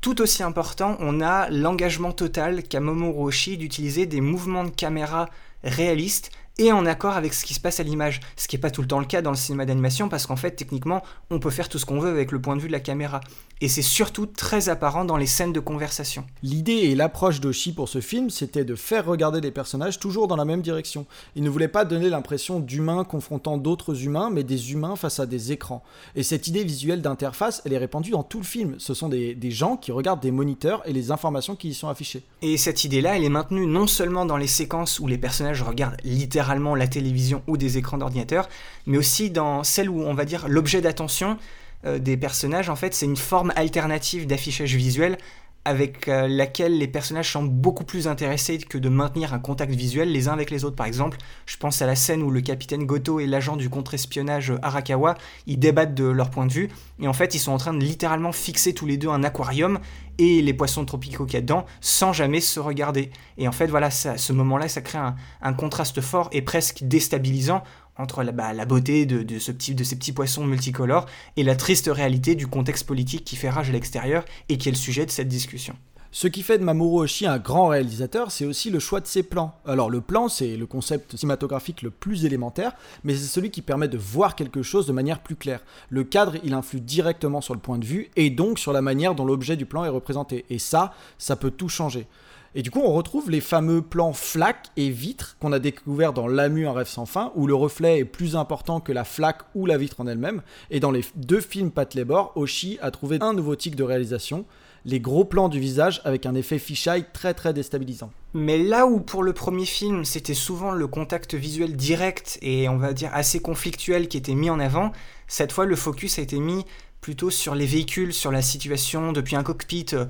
Tout aussi important, on a l'engagement total qu'a Momo Oshii d'utiliser des mouvements de caméra réalistes et en accord avec ce qui se passe à l'image. Ce qui n'est pas tout le temps le cas dans le cinéma d'animation parce qu'en fait, techniquement, on peut faire tout ce qu'on veut avec le point de vue de la caméra. Et c'est surtout très apparent dans les scènes de conversation. L'idée et l'approche d'Oshi pour ce film, c'était de faire regarder les personnages toujours dans la même direction. Il ne voulait pas donner l'impression d'humains confrontant d'autres humains, mais des humains face à des écrans. Et cette idée visuelle d'interface, elle est répandue dans tout le film. Ce sont des, des gens qui regardent des moniteurs et les informations qui y sont affichées. Et cette idée-là, elle est maintenue non seulement dans les séquences où les personnages regardent littéralement la télévision ou des écrans d'ordinateur, mais aussi dans celle où on va dire l'objet d'attention des personnages, en fait, c'est une forme alternative d'affichage visuel avec euh, laquelle les personnages sont beaucoup plus intéressés que de maintenir un contact visuel les uns avec les autres. Par exemple, je pense à la scène où le capitaine Goto et l'agent du contre-espionnage Arakawa, ils débattent de leur point de vue, et en fait, ils sont en train de littéralement fixer tous les deux un aquarium et les poissons tropicaux qu'il y a dedans, sans jamais se regarder. Et en fait, voilà, ça, ce moment-là, ça crée un contraste fort et presque déstabilisant entre la, bah, la beauté de, de ces petits poissons multicolores et la triste réalité du contexte politique qui fait rage à l'extérieur et qui est le sujet de cette discussion. Ce qui fait de Mamoru Oshii un grand réalisateur, c'est aussi le choix de ses plans. Alors le plan, c'est le concept cinématographique le plus élémentaire, mais c'est celui qui permet de voir quelque chose de manière plus claire. Le cadre, il influe directement sur le point de vue et donc sur la manière dont l'objet du plan est représenté. Et ça, ça peut tout changer. Et du coup, on retrouve les fameux plans flaques et vitres qu'on a découverts dans L'Amu, un rêve sans fin, où le reflet est plus important que la flaque ou la vitre en elle-même. Et dans les deux films Pat Labor, Oshi a trouvé un nouveau tic de réalisation, les gros plans du visage avec un effet fisheye très très déstabilisant. Mais là où pour le premier film, c'était souvent le contact visuel direct et on va dire assez conflictuel qui était mis en avant, cette fois le focus a été mis plutôt sur les véhicules, sur la situation depuis un cockpit, euh,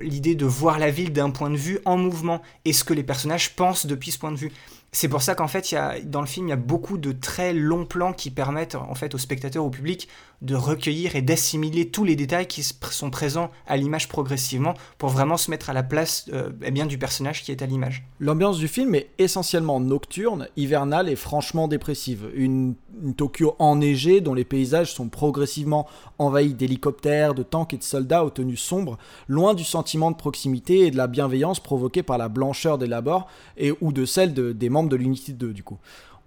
l'idée de voir la ville d'un point de vue en mouvement et ce que les personnages pensent depuis ce point de vue. C'est pour ça qu'en fait, y a, dans le film, il y a beaucoup de très longs plans qui permettent en fait aux spectateurs, au public, de recueillir et d'assimiler tous les détails qui sont présents à l'image progressivement pour vraiment se mettre à la place euh, eh bien, du personnage qui est à l'image. L'ambiance du film est essentiellement nocturne, hivernale et franchement dépressive. Une, Tokyo enneigée dont les paysages sont progressivement envahis d'hélicoptères, de tanks et de soldats aux tenues sombres, loin du sentiment de proximité et de la bienveillance provoquée par la blancheur des labors et ou de celle des membres de l'unité 2 du coup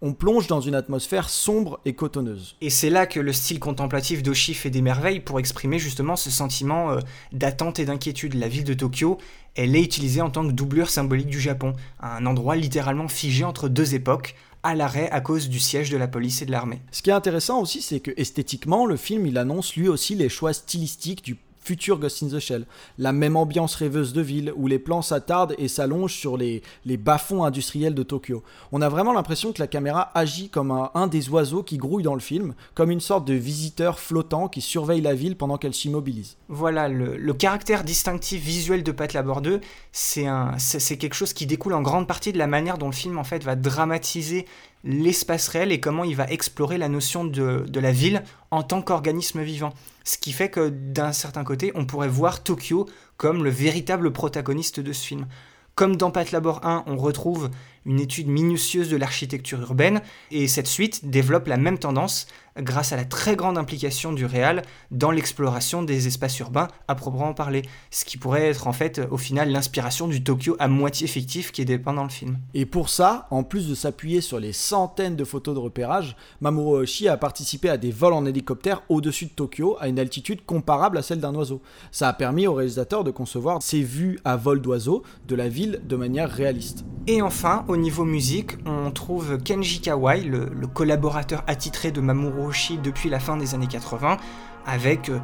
on plonge dans une atmosphère sombre et cotonneuse. Et c'est là que le style contemplatif d'Oshi fait des merveilles pour exprimer justement ce sentiment euh, d'attente et d'inquiétude. La ville de Tokyo, elle est utilisée en tant que doublure symbolique du Japon, un endroit littéralement figé entre deux époques, à l'arrêt à cause du siège de la police et de l'armée. Ce qui est intéressant aussi, c'est que esthétiquement, le film il annonce lui aussi les choix stylistiques du futur Ghost in the Shell. La même ambiance rêveuse de ville où les plans s'attardent et s'allongent sur les, les bas-fonds industriels de Tokyo. On a vraiment l'impression que la caméra agit comme un, des oiseaux qui grouille dans le film, comme une sorte de visiteur flottant qui surveille la ville pendant qu'elle s'immobilise. Voilà, le, caractère distinctif visuel de Pat Labor 2, c'est quelque chose qui découle en grande partie de la manière dont le film en fait va dramatiser l'espace réel et comment il va explorer la notion de, de la ville en tant qu'organisme vivant. Ce qui fait que d'un certain côté, on pourrait voir Tokyo comme le véritable protagoniste de ce film. Comme dans Pat Labor 1, on retrouve une étude minutieuse de l'architecture urbaine, et cette suite développe la même tendance grâce à la très grande implication du réal dans l'exploration des espaces urbains à proprement parler, ce qui pourrait être en fait au final l'inspiration du Tokyo à moitié fictif qui est dépeint dans le film. Et pour ça, en plus de s'appuyer sur les centaines de photos de repérage, Mamoru Oshii a participé à des vols en hélicoptère au-dessus de Tokyo à une altitude comparable à celle d'un oiseau. Ça a permis au réalisateur de concevoir ses vues à vol d'oiseau de la ville de manière réaliste. Et enfin, au niveau musique, on trouve Kenji Kawai, le, collaborateur attitré de Mamoru Oshii depuis la fin des années 80, avec euh,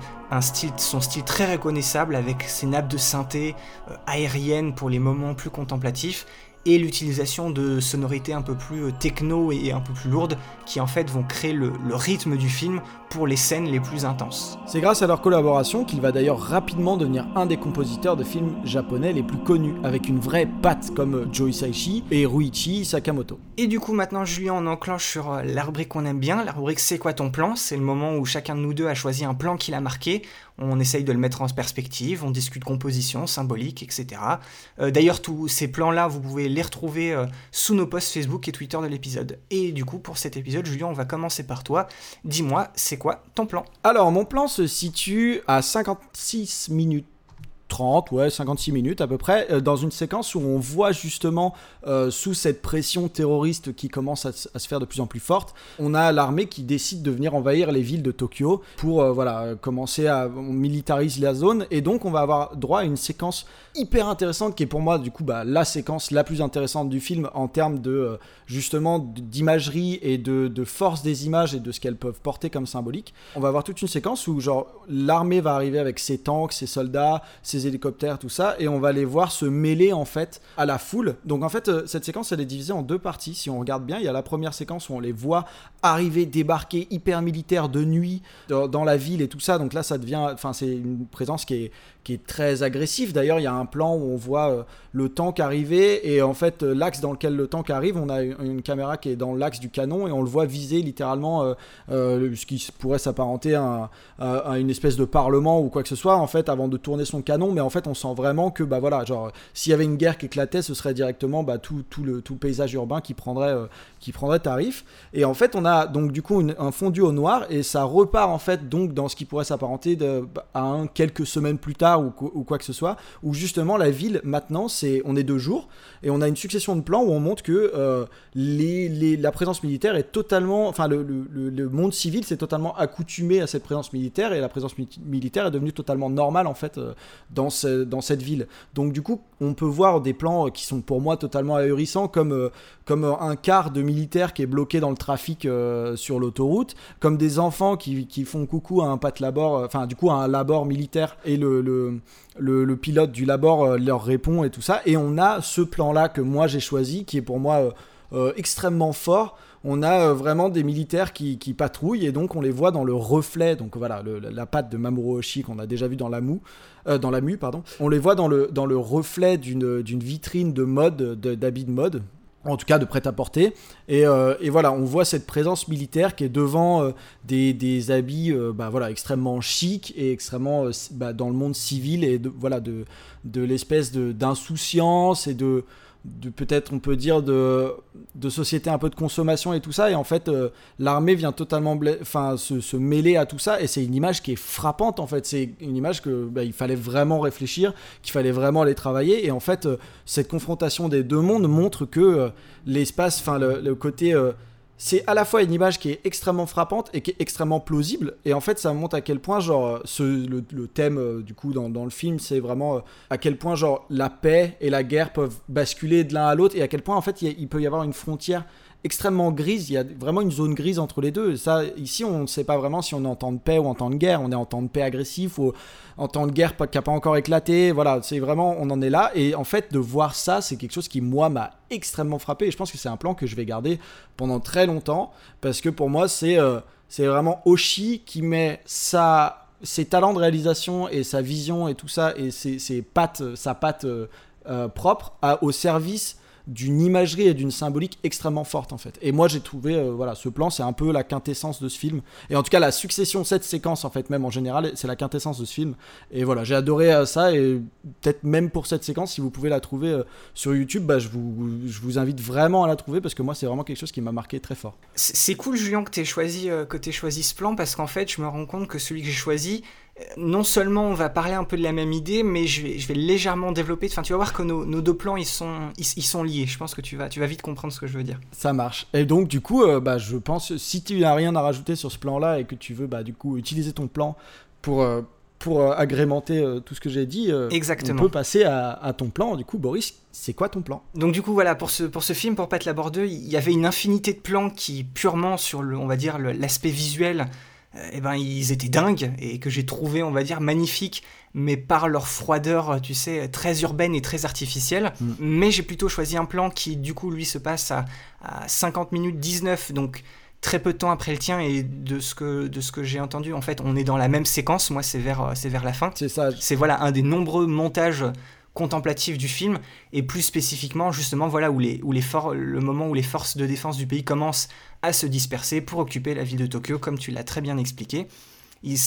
son style très reconnaissable, avec ses nappes de synthé euh, aériennes pour les moments plus contemplatifs, et l'utilisation de sonorités un peu plus euh, techno et un peu plus lourdes qui en fait vont créer le rythme du film pour les scènes les plus intenses. C'est grâce à leur collaboration qu'il va d'ailleurs rapidement devenir un des compositeurs de films japonais les plus connus, avec une vraie patte comme Joe Hisaishi et Ruichi Sakamoto. Et du coup maintenant Julien on enclenche sur euh, la rubrique qu'on aime bien, la rubrique c'est quoi ton plan? C'est le moment où chacun de nous deux a choisi un plan qu'il a marqué, on essaye de le mettre en perspective, on discute composition, symbolique, etc. Euh, D'ailleurs tous ces plans-là vous pouvez les retrouver euh, sous nos posts Facebook et Twitter de l'épisode. Et du coup pour cet épisode Julien on va commencer par toi, dis-moi c'est quoi ton plan? Alors, mon plan se situe à 56 minutes 30, ouais, 56 minutes à peu près, euh, dans une séquence où on voit justement, euh, sous cette pression terroriste qui commence à, se faire de plus en plus forte, on a l'armée qui décide de venir envahir les villes de Tokyo pour, euh, voilà, commencer à... On militarise la zone, et donc on va avoir droit à une séquence hyper intéressante qui est pour moi, du coup, bah, la séquence la plus intéressante du film en termes de, justement, d'imagerie et de, de force des images et de ce qu'elles peuvent porter comme symbolique. On va avoir toute une séquence où, genre, l'armée va arriver avec ses tanks, ses soldats, ses hélicoptères, tout ça, et on va les voir se mêler en fait à la foule. Donc en fait, euh, cette séquence elle est divisée en deux parties. Si on regarde bien, il y a la première séquence où on les voit arriver, débarquer hyper militaires de nuit dans, dans la ville et tout ça. Donc là, ça devient, enfin, c'est une présence qui est qui est très agressive. D'ailleurs, il y a un plan où on voit euh, le tank arriver et en fait euh, l'axe dans lequel le tank arrive, on a une, caméra qui est dans l'axe du canon et on le voit viser littéralement euh, ce qui pourrait s'apparenter à, un- à- à une espèce de parlement ou quoi que ce soit en fait avant de tourner son canon. Mais en fait, on sent vraiment que bah voilà, genre s'il y avait une guerre qui éclatait, ce serait directement bah, tout, tout le tout paysage urbain qui prendrait qui prendrait tarif. Et en fait, on a donc du coup un fondu au noir et ça repart en fait donc dans ce qui pourrait s'apparenter de- à un quelques semaines plus tard ou, quoi que ce soit, où justement la ville maintenant c'est on est deux jours et on a une succession de plans où on montre que euh, la présence militaire est totalement, enfin le, monde civil s'est totalement accoutumé à cette présence militaire et la présence mi- militaire est devenue totalement normale en fait euh, dans, ce- dans cette ville. Donc du coup, on peut voir des plans euh, qui sont pour moi totalement ahurissants comme comme un quart de militaires qui est bloqué dans le trafic sur l'autoroute, comme des enfants qui, font coucou à un pat labor, enfin du coup à un labor militaire et le, le, pilote du labor euh, leur répond et tout ça. Et on a ce plan-là que moi j'ai choisi, qui est pour moi euh, euh, extrêmement fort. On a vraiment des militaires qui, patrouillent et donc on les voit dans le reflet, donc voilà, la patte de Mamoru Oshii qu'on a déjà vu dans la dans mue, pardon. On les voit dans le, dans le reflet d'une vitrine de mode, de- d'habits de mode en tout cas de prêt-à-porter. Et, euh, et voilà, on voit cette présence militaire qui est devant euh, des, des habits euh, bah, voilà, extrêmement chics et extrêmement bah, dans le monde civil et de, voilà, de, de l'espèce d'insouciance et de, de peut-être on peut dire de, de société un peu de consommation et tout ça. Et en fait, euh, l'armée vient totalement enfin, se, se mêler à tout ça. Et c'est une image qui est frappante en fait. C'est une image que bah, il fallait vraiment réfléchir, qu'il fallait vraiment aller travailler. Et en fait, euh, cette confrontation des deux mondes montre que euh, l'espace, enfin le, côté c'est à la fois une image qui est extrêmement frappante et qui est extrêmement plausible. Et en fait, ça montre à quel point, genre, euh, le, thème, euh, du coup, dans, dans le film, c'est vraiment euh, à quel point, genre, la paix et la guerre peuvent basculer de l'un à l'autre et à quel point, en fait, il peut y avoir une frontière extrêmement grise. Il y a vraiment une zone grise entre les deux. Ça, ici, on ne sait pas vraiment si on est en temps de paix ou en temps de guerre. On est en temps de paix agressif ou en temps de guerre qui n'a pas encore éclaté. Voilà, c'est vraiment, on en est là. Et en fait, de voir ça, c'est quelque chose qui, moi, m'a extrêmement frappé. Et je pense que c'est un plan que je vais garder pendant très longtemps. Parce que pour moi, c'est euh, vraiment Oshi qui met sa, ses talents de réalisation et sa vision et tout ça, et ses, ses pattes, sa patte euh, euh, propre au service d'une imagerie et d'une symbolique extrêmement forte en fait. Et moi j'ai trouvé euh, voilà ce plan c'est un peu la quintessence de ce film et en tout cas la succession cette séquence en fait même en général c'est la quintessence de ce film et voilà j'ai adoré euh, ça et peut-être même pour cette séquence si vous pouvez la trouver euh, sur YouTube bah, je vous je vous invite vraiment à la trouver parce que moi c'est vraiment quelque chose qui m'a marqué très fort. C'est cool Julien que tu choisi que aies choisi ce plan parce qu'en fait je me rends compte que celui que j'ai choisi non seulement on va parler un peu de la même idée, mais je vais, je vais légèrement développer. Enfin, tu vas voir que nos, deux plans, ils sont, ils, sont liés. Je pense que tu vas, tu vas vite comprendre ce que je veux dire. Ça marche. Et donc, du coup, euh, bah, je pense, si tu n'as rien à rajouter sur ce plan-là et que tu veux, bah, du coup, utiliser ton plan pour, euh, pour euh, agrémenter tout ce que j'ai dit, Exactement. on peut passer à, ton plan. Du coup, Boris, c'est quoi ton plan? Donc, du coup, voilà, pour ce, pour ce film, pour Pat Labordeux, il y avait une infinité de plans qui, purement sur le, on va dire, l'aspect visuel, eh ben, ils étaient dingues et que j'ai trouvé, on va dire, magnifiques, mais par leur froideur, tu sais, très urbaine et très artificielle. Mm. Mais j'ai plutôt choisi un plan qui, du coup, lui, se passe à, 50 minutes 19, donc très peu de temps après le tien et de ce que de ce que j'ai entendu en fait on est dans la même séquence moi c'est vers c'est vers la fin c'est ça c'est voilà un des nombreux montages contemplatif du film et plus spécifiquement justement voilà où les, où les le moment où les forces de défense du pays commencent à se disperser pour occuper la ville de Tokyo comme tu l'as très bien expliqué.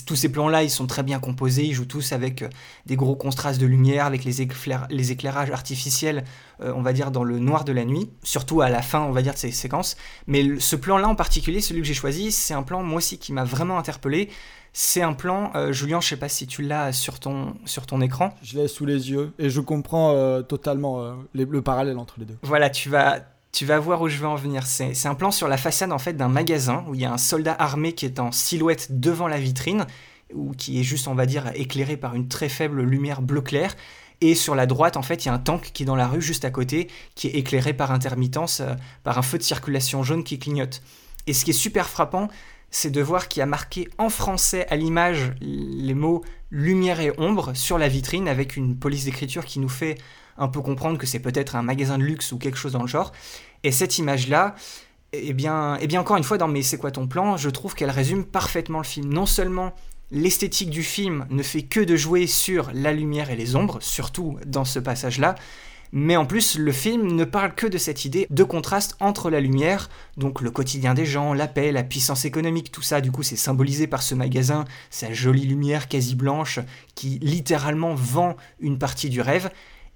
tous ces plans-là, ils sont très bien composés, ils jouent tous avec euh, des gros contrastes de lumière, avec les, les éclairages artificiels, euh, on va dire, dans le noir de la nuit, surtout à la fin, on va dire, de ces séquences. Mais ce plan-là en particulier, celui que j'ai choisi, c'est un plan, moi aussi, qui m'a vraiment interpellé. C'est un plan, euh, Julien, je sais pas si tu l'as sur ton, sur ton écran. Je l'ai sous les yeux et je comprends euh, totalement euh, le parallèle entre les deux. Voilà, tu vas, tu vas voir où je veux en venir. C'est un plan sur la façade en fait d'un magasin où il y a un soldat armé qui est en silhouette devant la vitrine ou qui est juste, on va dire, éclairé par une très faible lumière bleu clair. Et sur la droite, en fait, il y a un tank qui est dans la rue juste à côté, qui est éclairé par intermittence, par un feu de circulation jaune qui clignote. Et ce qui est super frappant, c'est de voir qu'il y a marqué en français à l'image les mots lumière et ombre sur la vitrine avec une police d'écriture qui nous fait un peu comprendre que c'est peut-être un magasin de luxe ou quelque chose dans le genre. Et cette image-là, eh bien, eh bien encore une fois, dans mes C'est quoi ton plan, je trouve qu'elle résume parfaitement le film. Non seulement l'esthétique du film ne fait que de jouer sur la lumière et les ombres, surtout dans ce passage-là, mais en plus, le film ne parle que de cette idée de contraste entre la lumière, donc le quotidien des gens, la paix, la puissance économique, tout ça, du coup, c'est symbolisé par ce magasin, sa jolie lumière quasi blanche, qui littéralement vend une partie du rêve,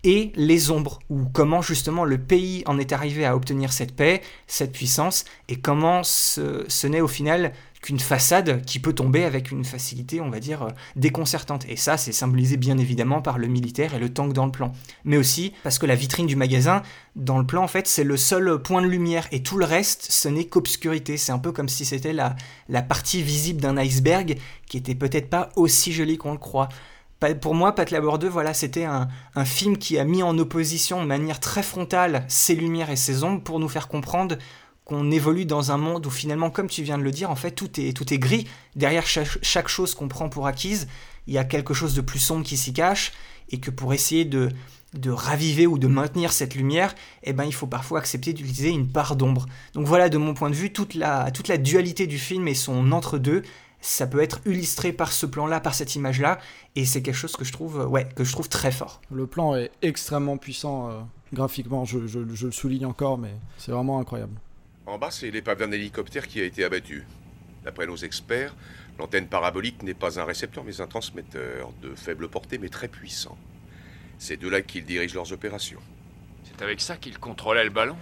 et les ombres, ou comment justement le pays en est arrivé à obtenir cette paix, cette puissance, et comment ce n'est au final qu'une façade qui peut tomber avec une facilité, on va dire, euh, déconcertante. Et ça, c'est symbolisé bien évidemment par le militaire et le tank dans le plan. Mais aussi parce que la vitrine du magasin, dans le plan, en fait, c'est le seul point de lumière. Et tout le reste, ce n'est qu'obscurité. C'est un peu comme si c'était la, la partie visible d'un iceberg qui était peut-être pas aussi jolie qu'on le croit pour moi, Pat Labor 2, voilà, c'était un, un, film qui a mis en opposition de manière très frontale ses lumières et ses ombres pour nous faire comprendre qu'on évolue dans un monde où finalement, comme tu viens de le dire, en fait, tout est, tout est gris. Derrière chaque, chose qu'on prend pour acquise, il y a quelque chose de plus sombre qui s'y cache, et que pour essayer de, de raviver ou de maintenir cette lumière, eh ben, il faut parfois accepter d'utiliser une part d'ombre. Donc voilà, de mon point de vue, toute la, toute la dualité du film et son entre-deux, ça peut être illustré par ce plan-là, par cette image-là, et c'est quelque chose que je trouve, ouais, que je trouve très fort. Le plan est extrêmement puissant euh, graphiquement, je, je, le souligne encore, mais c'est vraiment incroyable. En bas, c'est l'épave d'un hélicoptère qui a été abattu. D'après nos experts, l'antenne parabolique n'est pas un récepteur mais un transmetteur, de faible portée mais très puissant. C'est de là qu'ils dirigent leurs opérations. C'est avec ça qu'ils contrôlaient le ballon?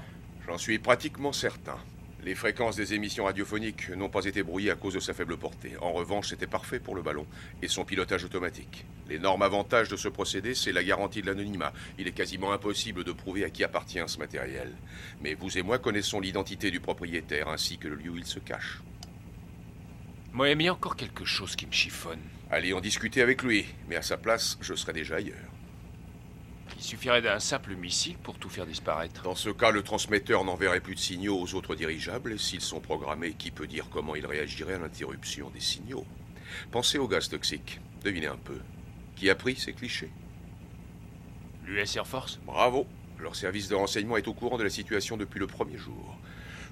J'en suis pratiquement certain. Les fréquences des émissions radiophoniques n'ont pas été brouillées à cause de sa faible portée. En revanche, c'était parfait pour le ballon et son pilotage automatique. L'énorme avantage de ce procédé, c'est la garantie de l'anonymat. Il est quasiment impossible de prouver à qui appartient ce matériel. Mais vous et moi connaissons l'identité du propriétaire ainsi que le lieu où il se cache. Moi, il y a encore quelque chose qui me chiffonne. Allez en discuter avec lui, mais à sa place, je serai déjà ailleurs. Il suffirait d'un simple missile pour tout faire disparaître. Dans ce cas, le transmetteur n'enverrait plus de signaux aux autres dirigeables. S'ils sont programmés, qui peut dire comment ils réagiraient à l'interruption des signaux? Pensez au gaz toxique. Devinez un peu. Qui a pris ces clichés? L'US Air Force? Bravo. Leur service de renseignement est au courant de la situation depuis le premier jour.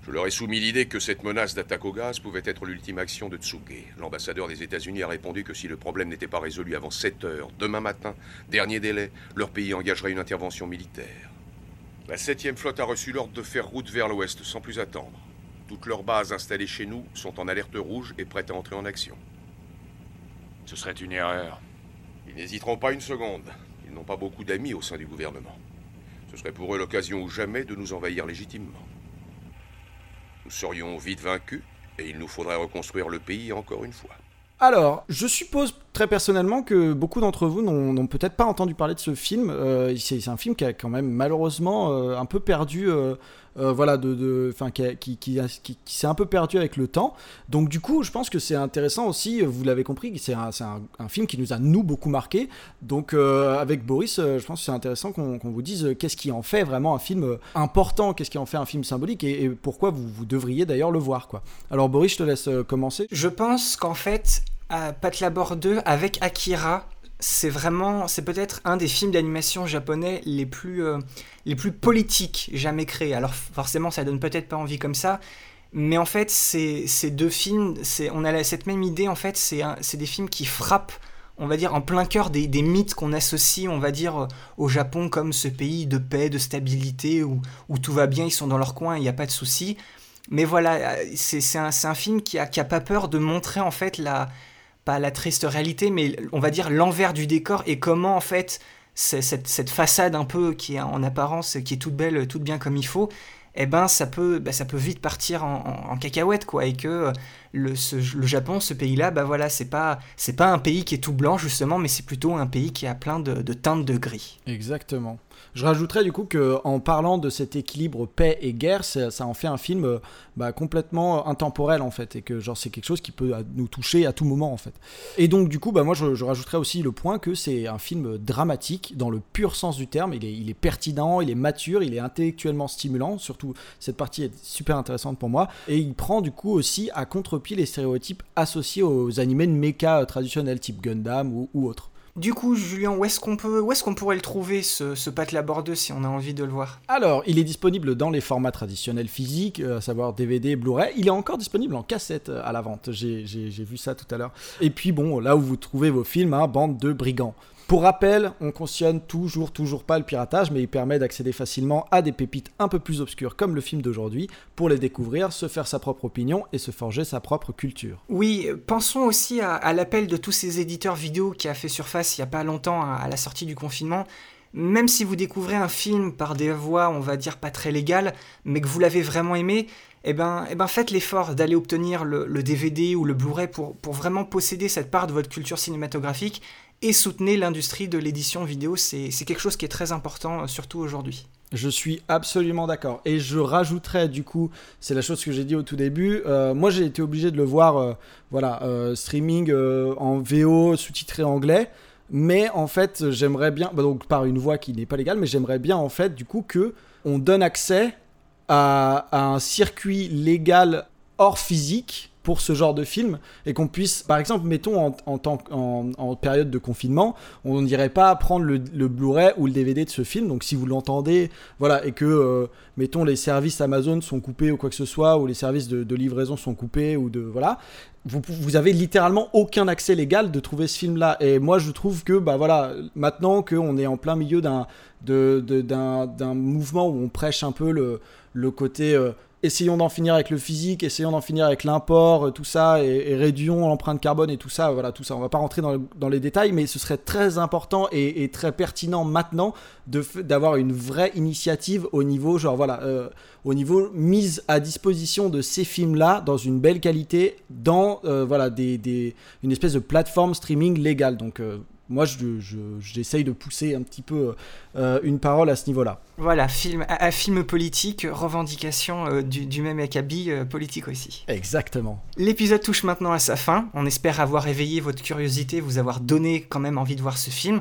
Je leur ai soumis l'idée que cette menace d'attaque au gaz pouvait être l'ultime action de Tsuge. L'ambassadeur des États-Unis a répondu que si le problème n'était pas résolu avant 7 heures, demain matin, dernier délai, leur pays engagerait une intervention militaire. La 7 flotte a reçu l'ordre de faire route vers l'ouest sans plus attendre. Toutes leurs bases installées chez nous sont en alerte rouge et prêtes à entrer en action. Ce serait une erreur. Ils n'hésiteront pas une seconde. Ils n'ont pas beaucoup d'amis au sein du gouvernement. Ce serait pour eux l'occasion ou jamais de nous envahir légitimement. Nous serions vite vaincus et il nous faudrait reconstruire le pays encore une fois. Alors, je suppose très personnellement que beaucoup d'entre vous n'ont peut-être pas entendu parler de ce film. Euh, c'est un film qui a quand même malheureusement euh, un peu perdu, euh, voilà, de, qui, qui, s'est un peu perdu avec le temps. Donc du coup, je pense que c'est intéressant aussi. Vous l'avez compris, c'est un, film qui nous a nous beaucoup marqué. Donc avec Boris, je pense que c'est intéressant qu'on vous dise qu'est-ce qui en fait vraiment un film important, qu'est-ce qui en fait un film symbolique et, pourquoi vous, devriez d'ailleurs le voir. Alors Boris, je te laisse commencer. Je pense qu'en fait Pat Labor 2 avec Akira, c'est vraiment, c'est peut-être un des films d'animation japonais les plus, euh, les plus politiques jamais créés. Alors forcément, ça donne peut-être pas envie comme ça, mais en fait, ces, ces deux films, on a cette même idée. En fait, c'est des films qui frappent, on va dire, en plein cœur des, des mythes qu'on associe, on va dire, au Japon comme ce pays de paix, de stabilité où, où tout va bien, ils sont dans leur coin, il n'y a pas de soucis. Mais voilà, c'est un, un, film qui a, qui a pas peur de montrer en fait la pas la triste réalité, mais on va dire l'envers du décor et comment en fait cette, cette, façade un peu qui est en apparence qui est toute belle, toute bien comme il faut, eh ben ça peut, bah, ça peut vite partir en, cacahuète quoi et que le, le Japon, ce pays-là, bah voilà, c'est pas c'est pas un pays qui est tout blanc justement, mais c'est plutôt un pays qui a plein de, de teintes de gris. Exactement. Je rajouterais du coup qu'en parlant de cet équilibre paix et guerre, ça, en fait un film euh, bah, complètement intemporel en fait, et que genre c'est quelque chose qui peut nous toucher à tout moment en fait. Et donc du coup, bah, moi je, rajouterais aussi le point que c'est un film dramatique dans le pur sens du terme. Il est, pertinent, il est mature, il est intellectuellement stimulant. Surtout cette partie est super intéressante pour moi. Et il prend du coup aussi à contre-pied les stéréotypes associés aux animés de mecha traditionnels type Gundam ou, ou autres. Du coup, Julien, où est-ce qu'on peut, où est-ce qu'on pourrait le trouver ce, ce si on a envie de le voir? Alors, il est disponible dans les formats traditionnels physiques, euh, à savoir DVD, Blu-ray. Il est encore disponible en cassette euh, à la vente. J'ai vu ça tout à l'heure. Et puis bon, là où vous trouvez vos films, hein, bande de brigands. Pour rappel, on cautionne toujours, toujours pas le piratage, mais il permet d'accéder facilement à des pépites un peu plus obscures comme le film d'aujourd'hui, pour les découvrir, se faire sa propre opinion et se forger sa propre culture. Oui, pensons aussi à, l'appel de tous ces éditeurs vidéo qui a fait surface il y a pas longtemps à, la sortie du confinement. Même si vous découvrez un film par des voies, on va dire, pas très légales, mais que vous l'avez vraiment aimé, eh ben, eh ben faites l'effort d'aller obtenir le, DVD ou le Blu-ray pour, pour vraiment posséder cette part de votre culture cinématographique et soutenez l'industrie de l'édition vidéo. C'est quelque chose qui est très important, euh, surtout aujourd'hui. Je suis absolument d'accord. Et je rajouterais, du coup, c'est la chose que j'ai dit au tout début. Euh, moi, j'ai été obligé de le voir, euh, voilà, streaming en VO, sous-titré anglais. Mais en fait, j'aimerais bien, bah, donc par une voie qui n'est pas légale, mais j'aimerais bien, en fait, du coup, que on donne accès à un circuit légal hors physique pour ce genre de film et qu'on puisse, par exemple, mettons en, en, période de confinement, on n'irait pas prendre le, Blu-ray ou le DVD de ce film. Donc si vous l'entendez, voilà, et que, euh, mettons, les services Amazon sont coupés ou quoi que ce soit, ou les services de, livraison sont coupés, ou de. Voilà. Vous, vous avez littéralement aucun accès légal de trouver ce film-là. Et moi, je trouve que, bah voilà, maintenant qu'on est en plein milieu d'un d'un mouvement où on prêche un peu le, le côté. Euh, essayons d'en finir avec le physique, essayons d'en finir avec l'import, euh, tout ça, et, réduisons l'empreinte carbone et tout ça, voilà, tout ça. On va pas rentrer dans, les détails, mais ce serait très important et, très pertinent maintenant d'avoir une vraie initiative au niveau, genre voilà, euh, au niveau mise à disposition de ces films-là dans une belle qualité, dans euh, voilà une espèce de plateforme streaming légale. Moi, j'essaye je, de pousser un petit peu euh, une parole à ce niveau-là. Voilà, film, un film politique, revendication euh, du, même acabit euh, politique aussi. Exactement. L'épisode touche maintenant à sa fin. On espère avoir éveillé votre curiosité, vous avoir donné quand même envie de voir ce film.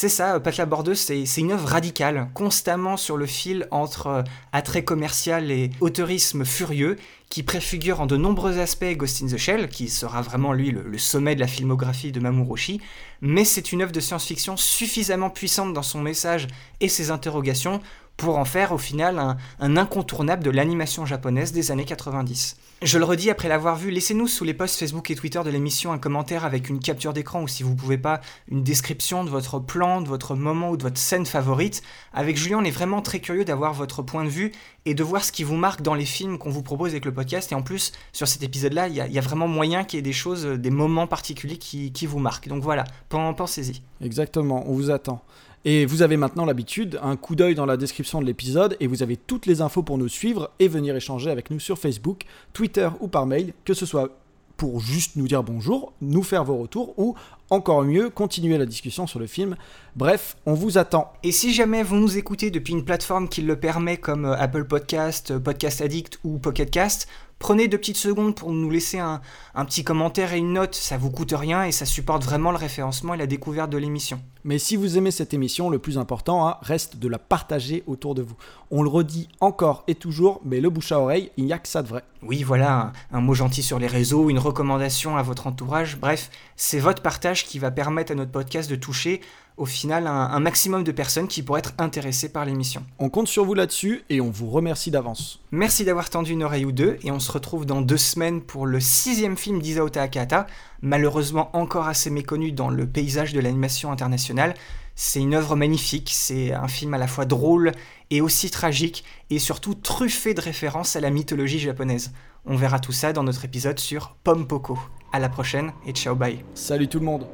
C'est ça, Pat la Bordeuse, c'est une œuvre radicale, constamment sur le fil entre attrait commercial et autorisme furieux, qui préfigure en de nombreux aspects Ghost in the Shell, qui sera vraiment lui le, sommet de la filmographie de Mamoru mais c'est une œuvre de science-fiction suffisamment puissante dans son message et ses interrogations pour en faire au final un, incontournable de l'animation japonaise des années 90. Je le redis après l'avoir vu, laissez-nous sous les posts Facebook et Twitter de l'émission un commentaire avec une capture d'écran ou si vous pouvez pas, une description de votre plan, de votre moment ou de votre scène favorite. Avec Julien, on est vraiment très curieux d'avoir votre point de vue et de voir ce qui vous marque dans les films qu'on vous propose avec le podcast. Et en plus, sur cet épisode-là, il y, a vraiment moyen qu'il y ait des choses, des moments particuliers qui, qui vous marquent. Donc voilà, pensez-y. Exactement, on vous attend. Et vous avez maintenant l'habitude, un coup d'œil dans la description de l'épisode et vous avez toutes les infos pour nous suivre et venir échanger avec nous sur Facebook, Twitter ou par mail, que ce soit pour juste nous dire bonjour, nous faire vos retours ou encore mieux, continuer la discussion sur le film. Bref, on vous attend. Et si jamais vous nous écoutez depuis une plateforme qui le permet comme euh, Apple Podcast, euh, Podcast Addict ou Pocket Cast, Prenez deux petites secondes pour nous laisser un, petit commentaire et une note, ça vous coûte rien et ça supporte vraiment le référencement et la découverte de l'émission. Mais si vous aimez cette émission, le plus important hein, reste de la partager autour de vous. On le redit encore et toujours, mais le bouche à oreille, il n'y a que ça de vrai. Oui, voilà, un, un mot gentil sur les réseaux, une recommandation à votre entourage, bref, c'est votre partage qui va permettre à notre podcast de toucher au final un, maximum de personnes qui pourraient être intéressées par l'émission. On compte sur vous là-dessus et on vous remercie d'avance. Merci d'avoir tendu une oreille ou deux et on se retrouve dans deux semaines pour le sixième film d'Isao Takahata, malheureusement encore assez méconnu dans le paysage de l'animation internationale. C'est une œuvre magnifique, c'est un film à la fois drôle et aussi tragique et surtout truffé de références à la mythologie japonaise. On verra tout ça dans notre épisode sur Pompoko. À la prochaine et ciao bye. Salut tout le monde.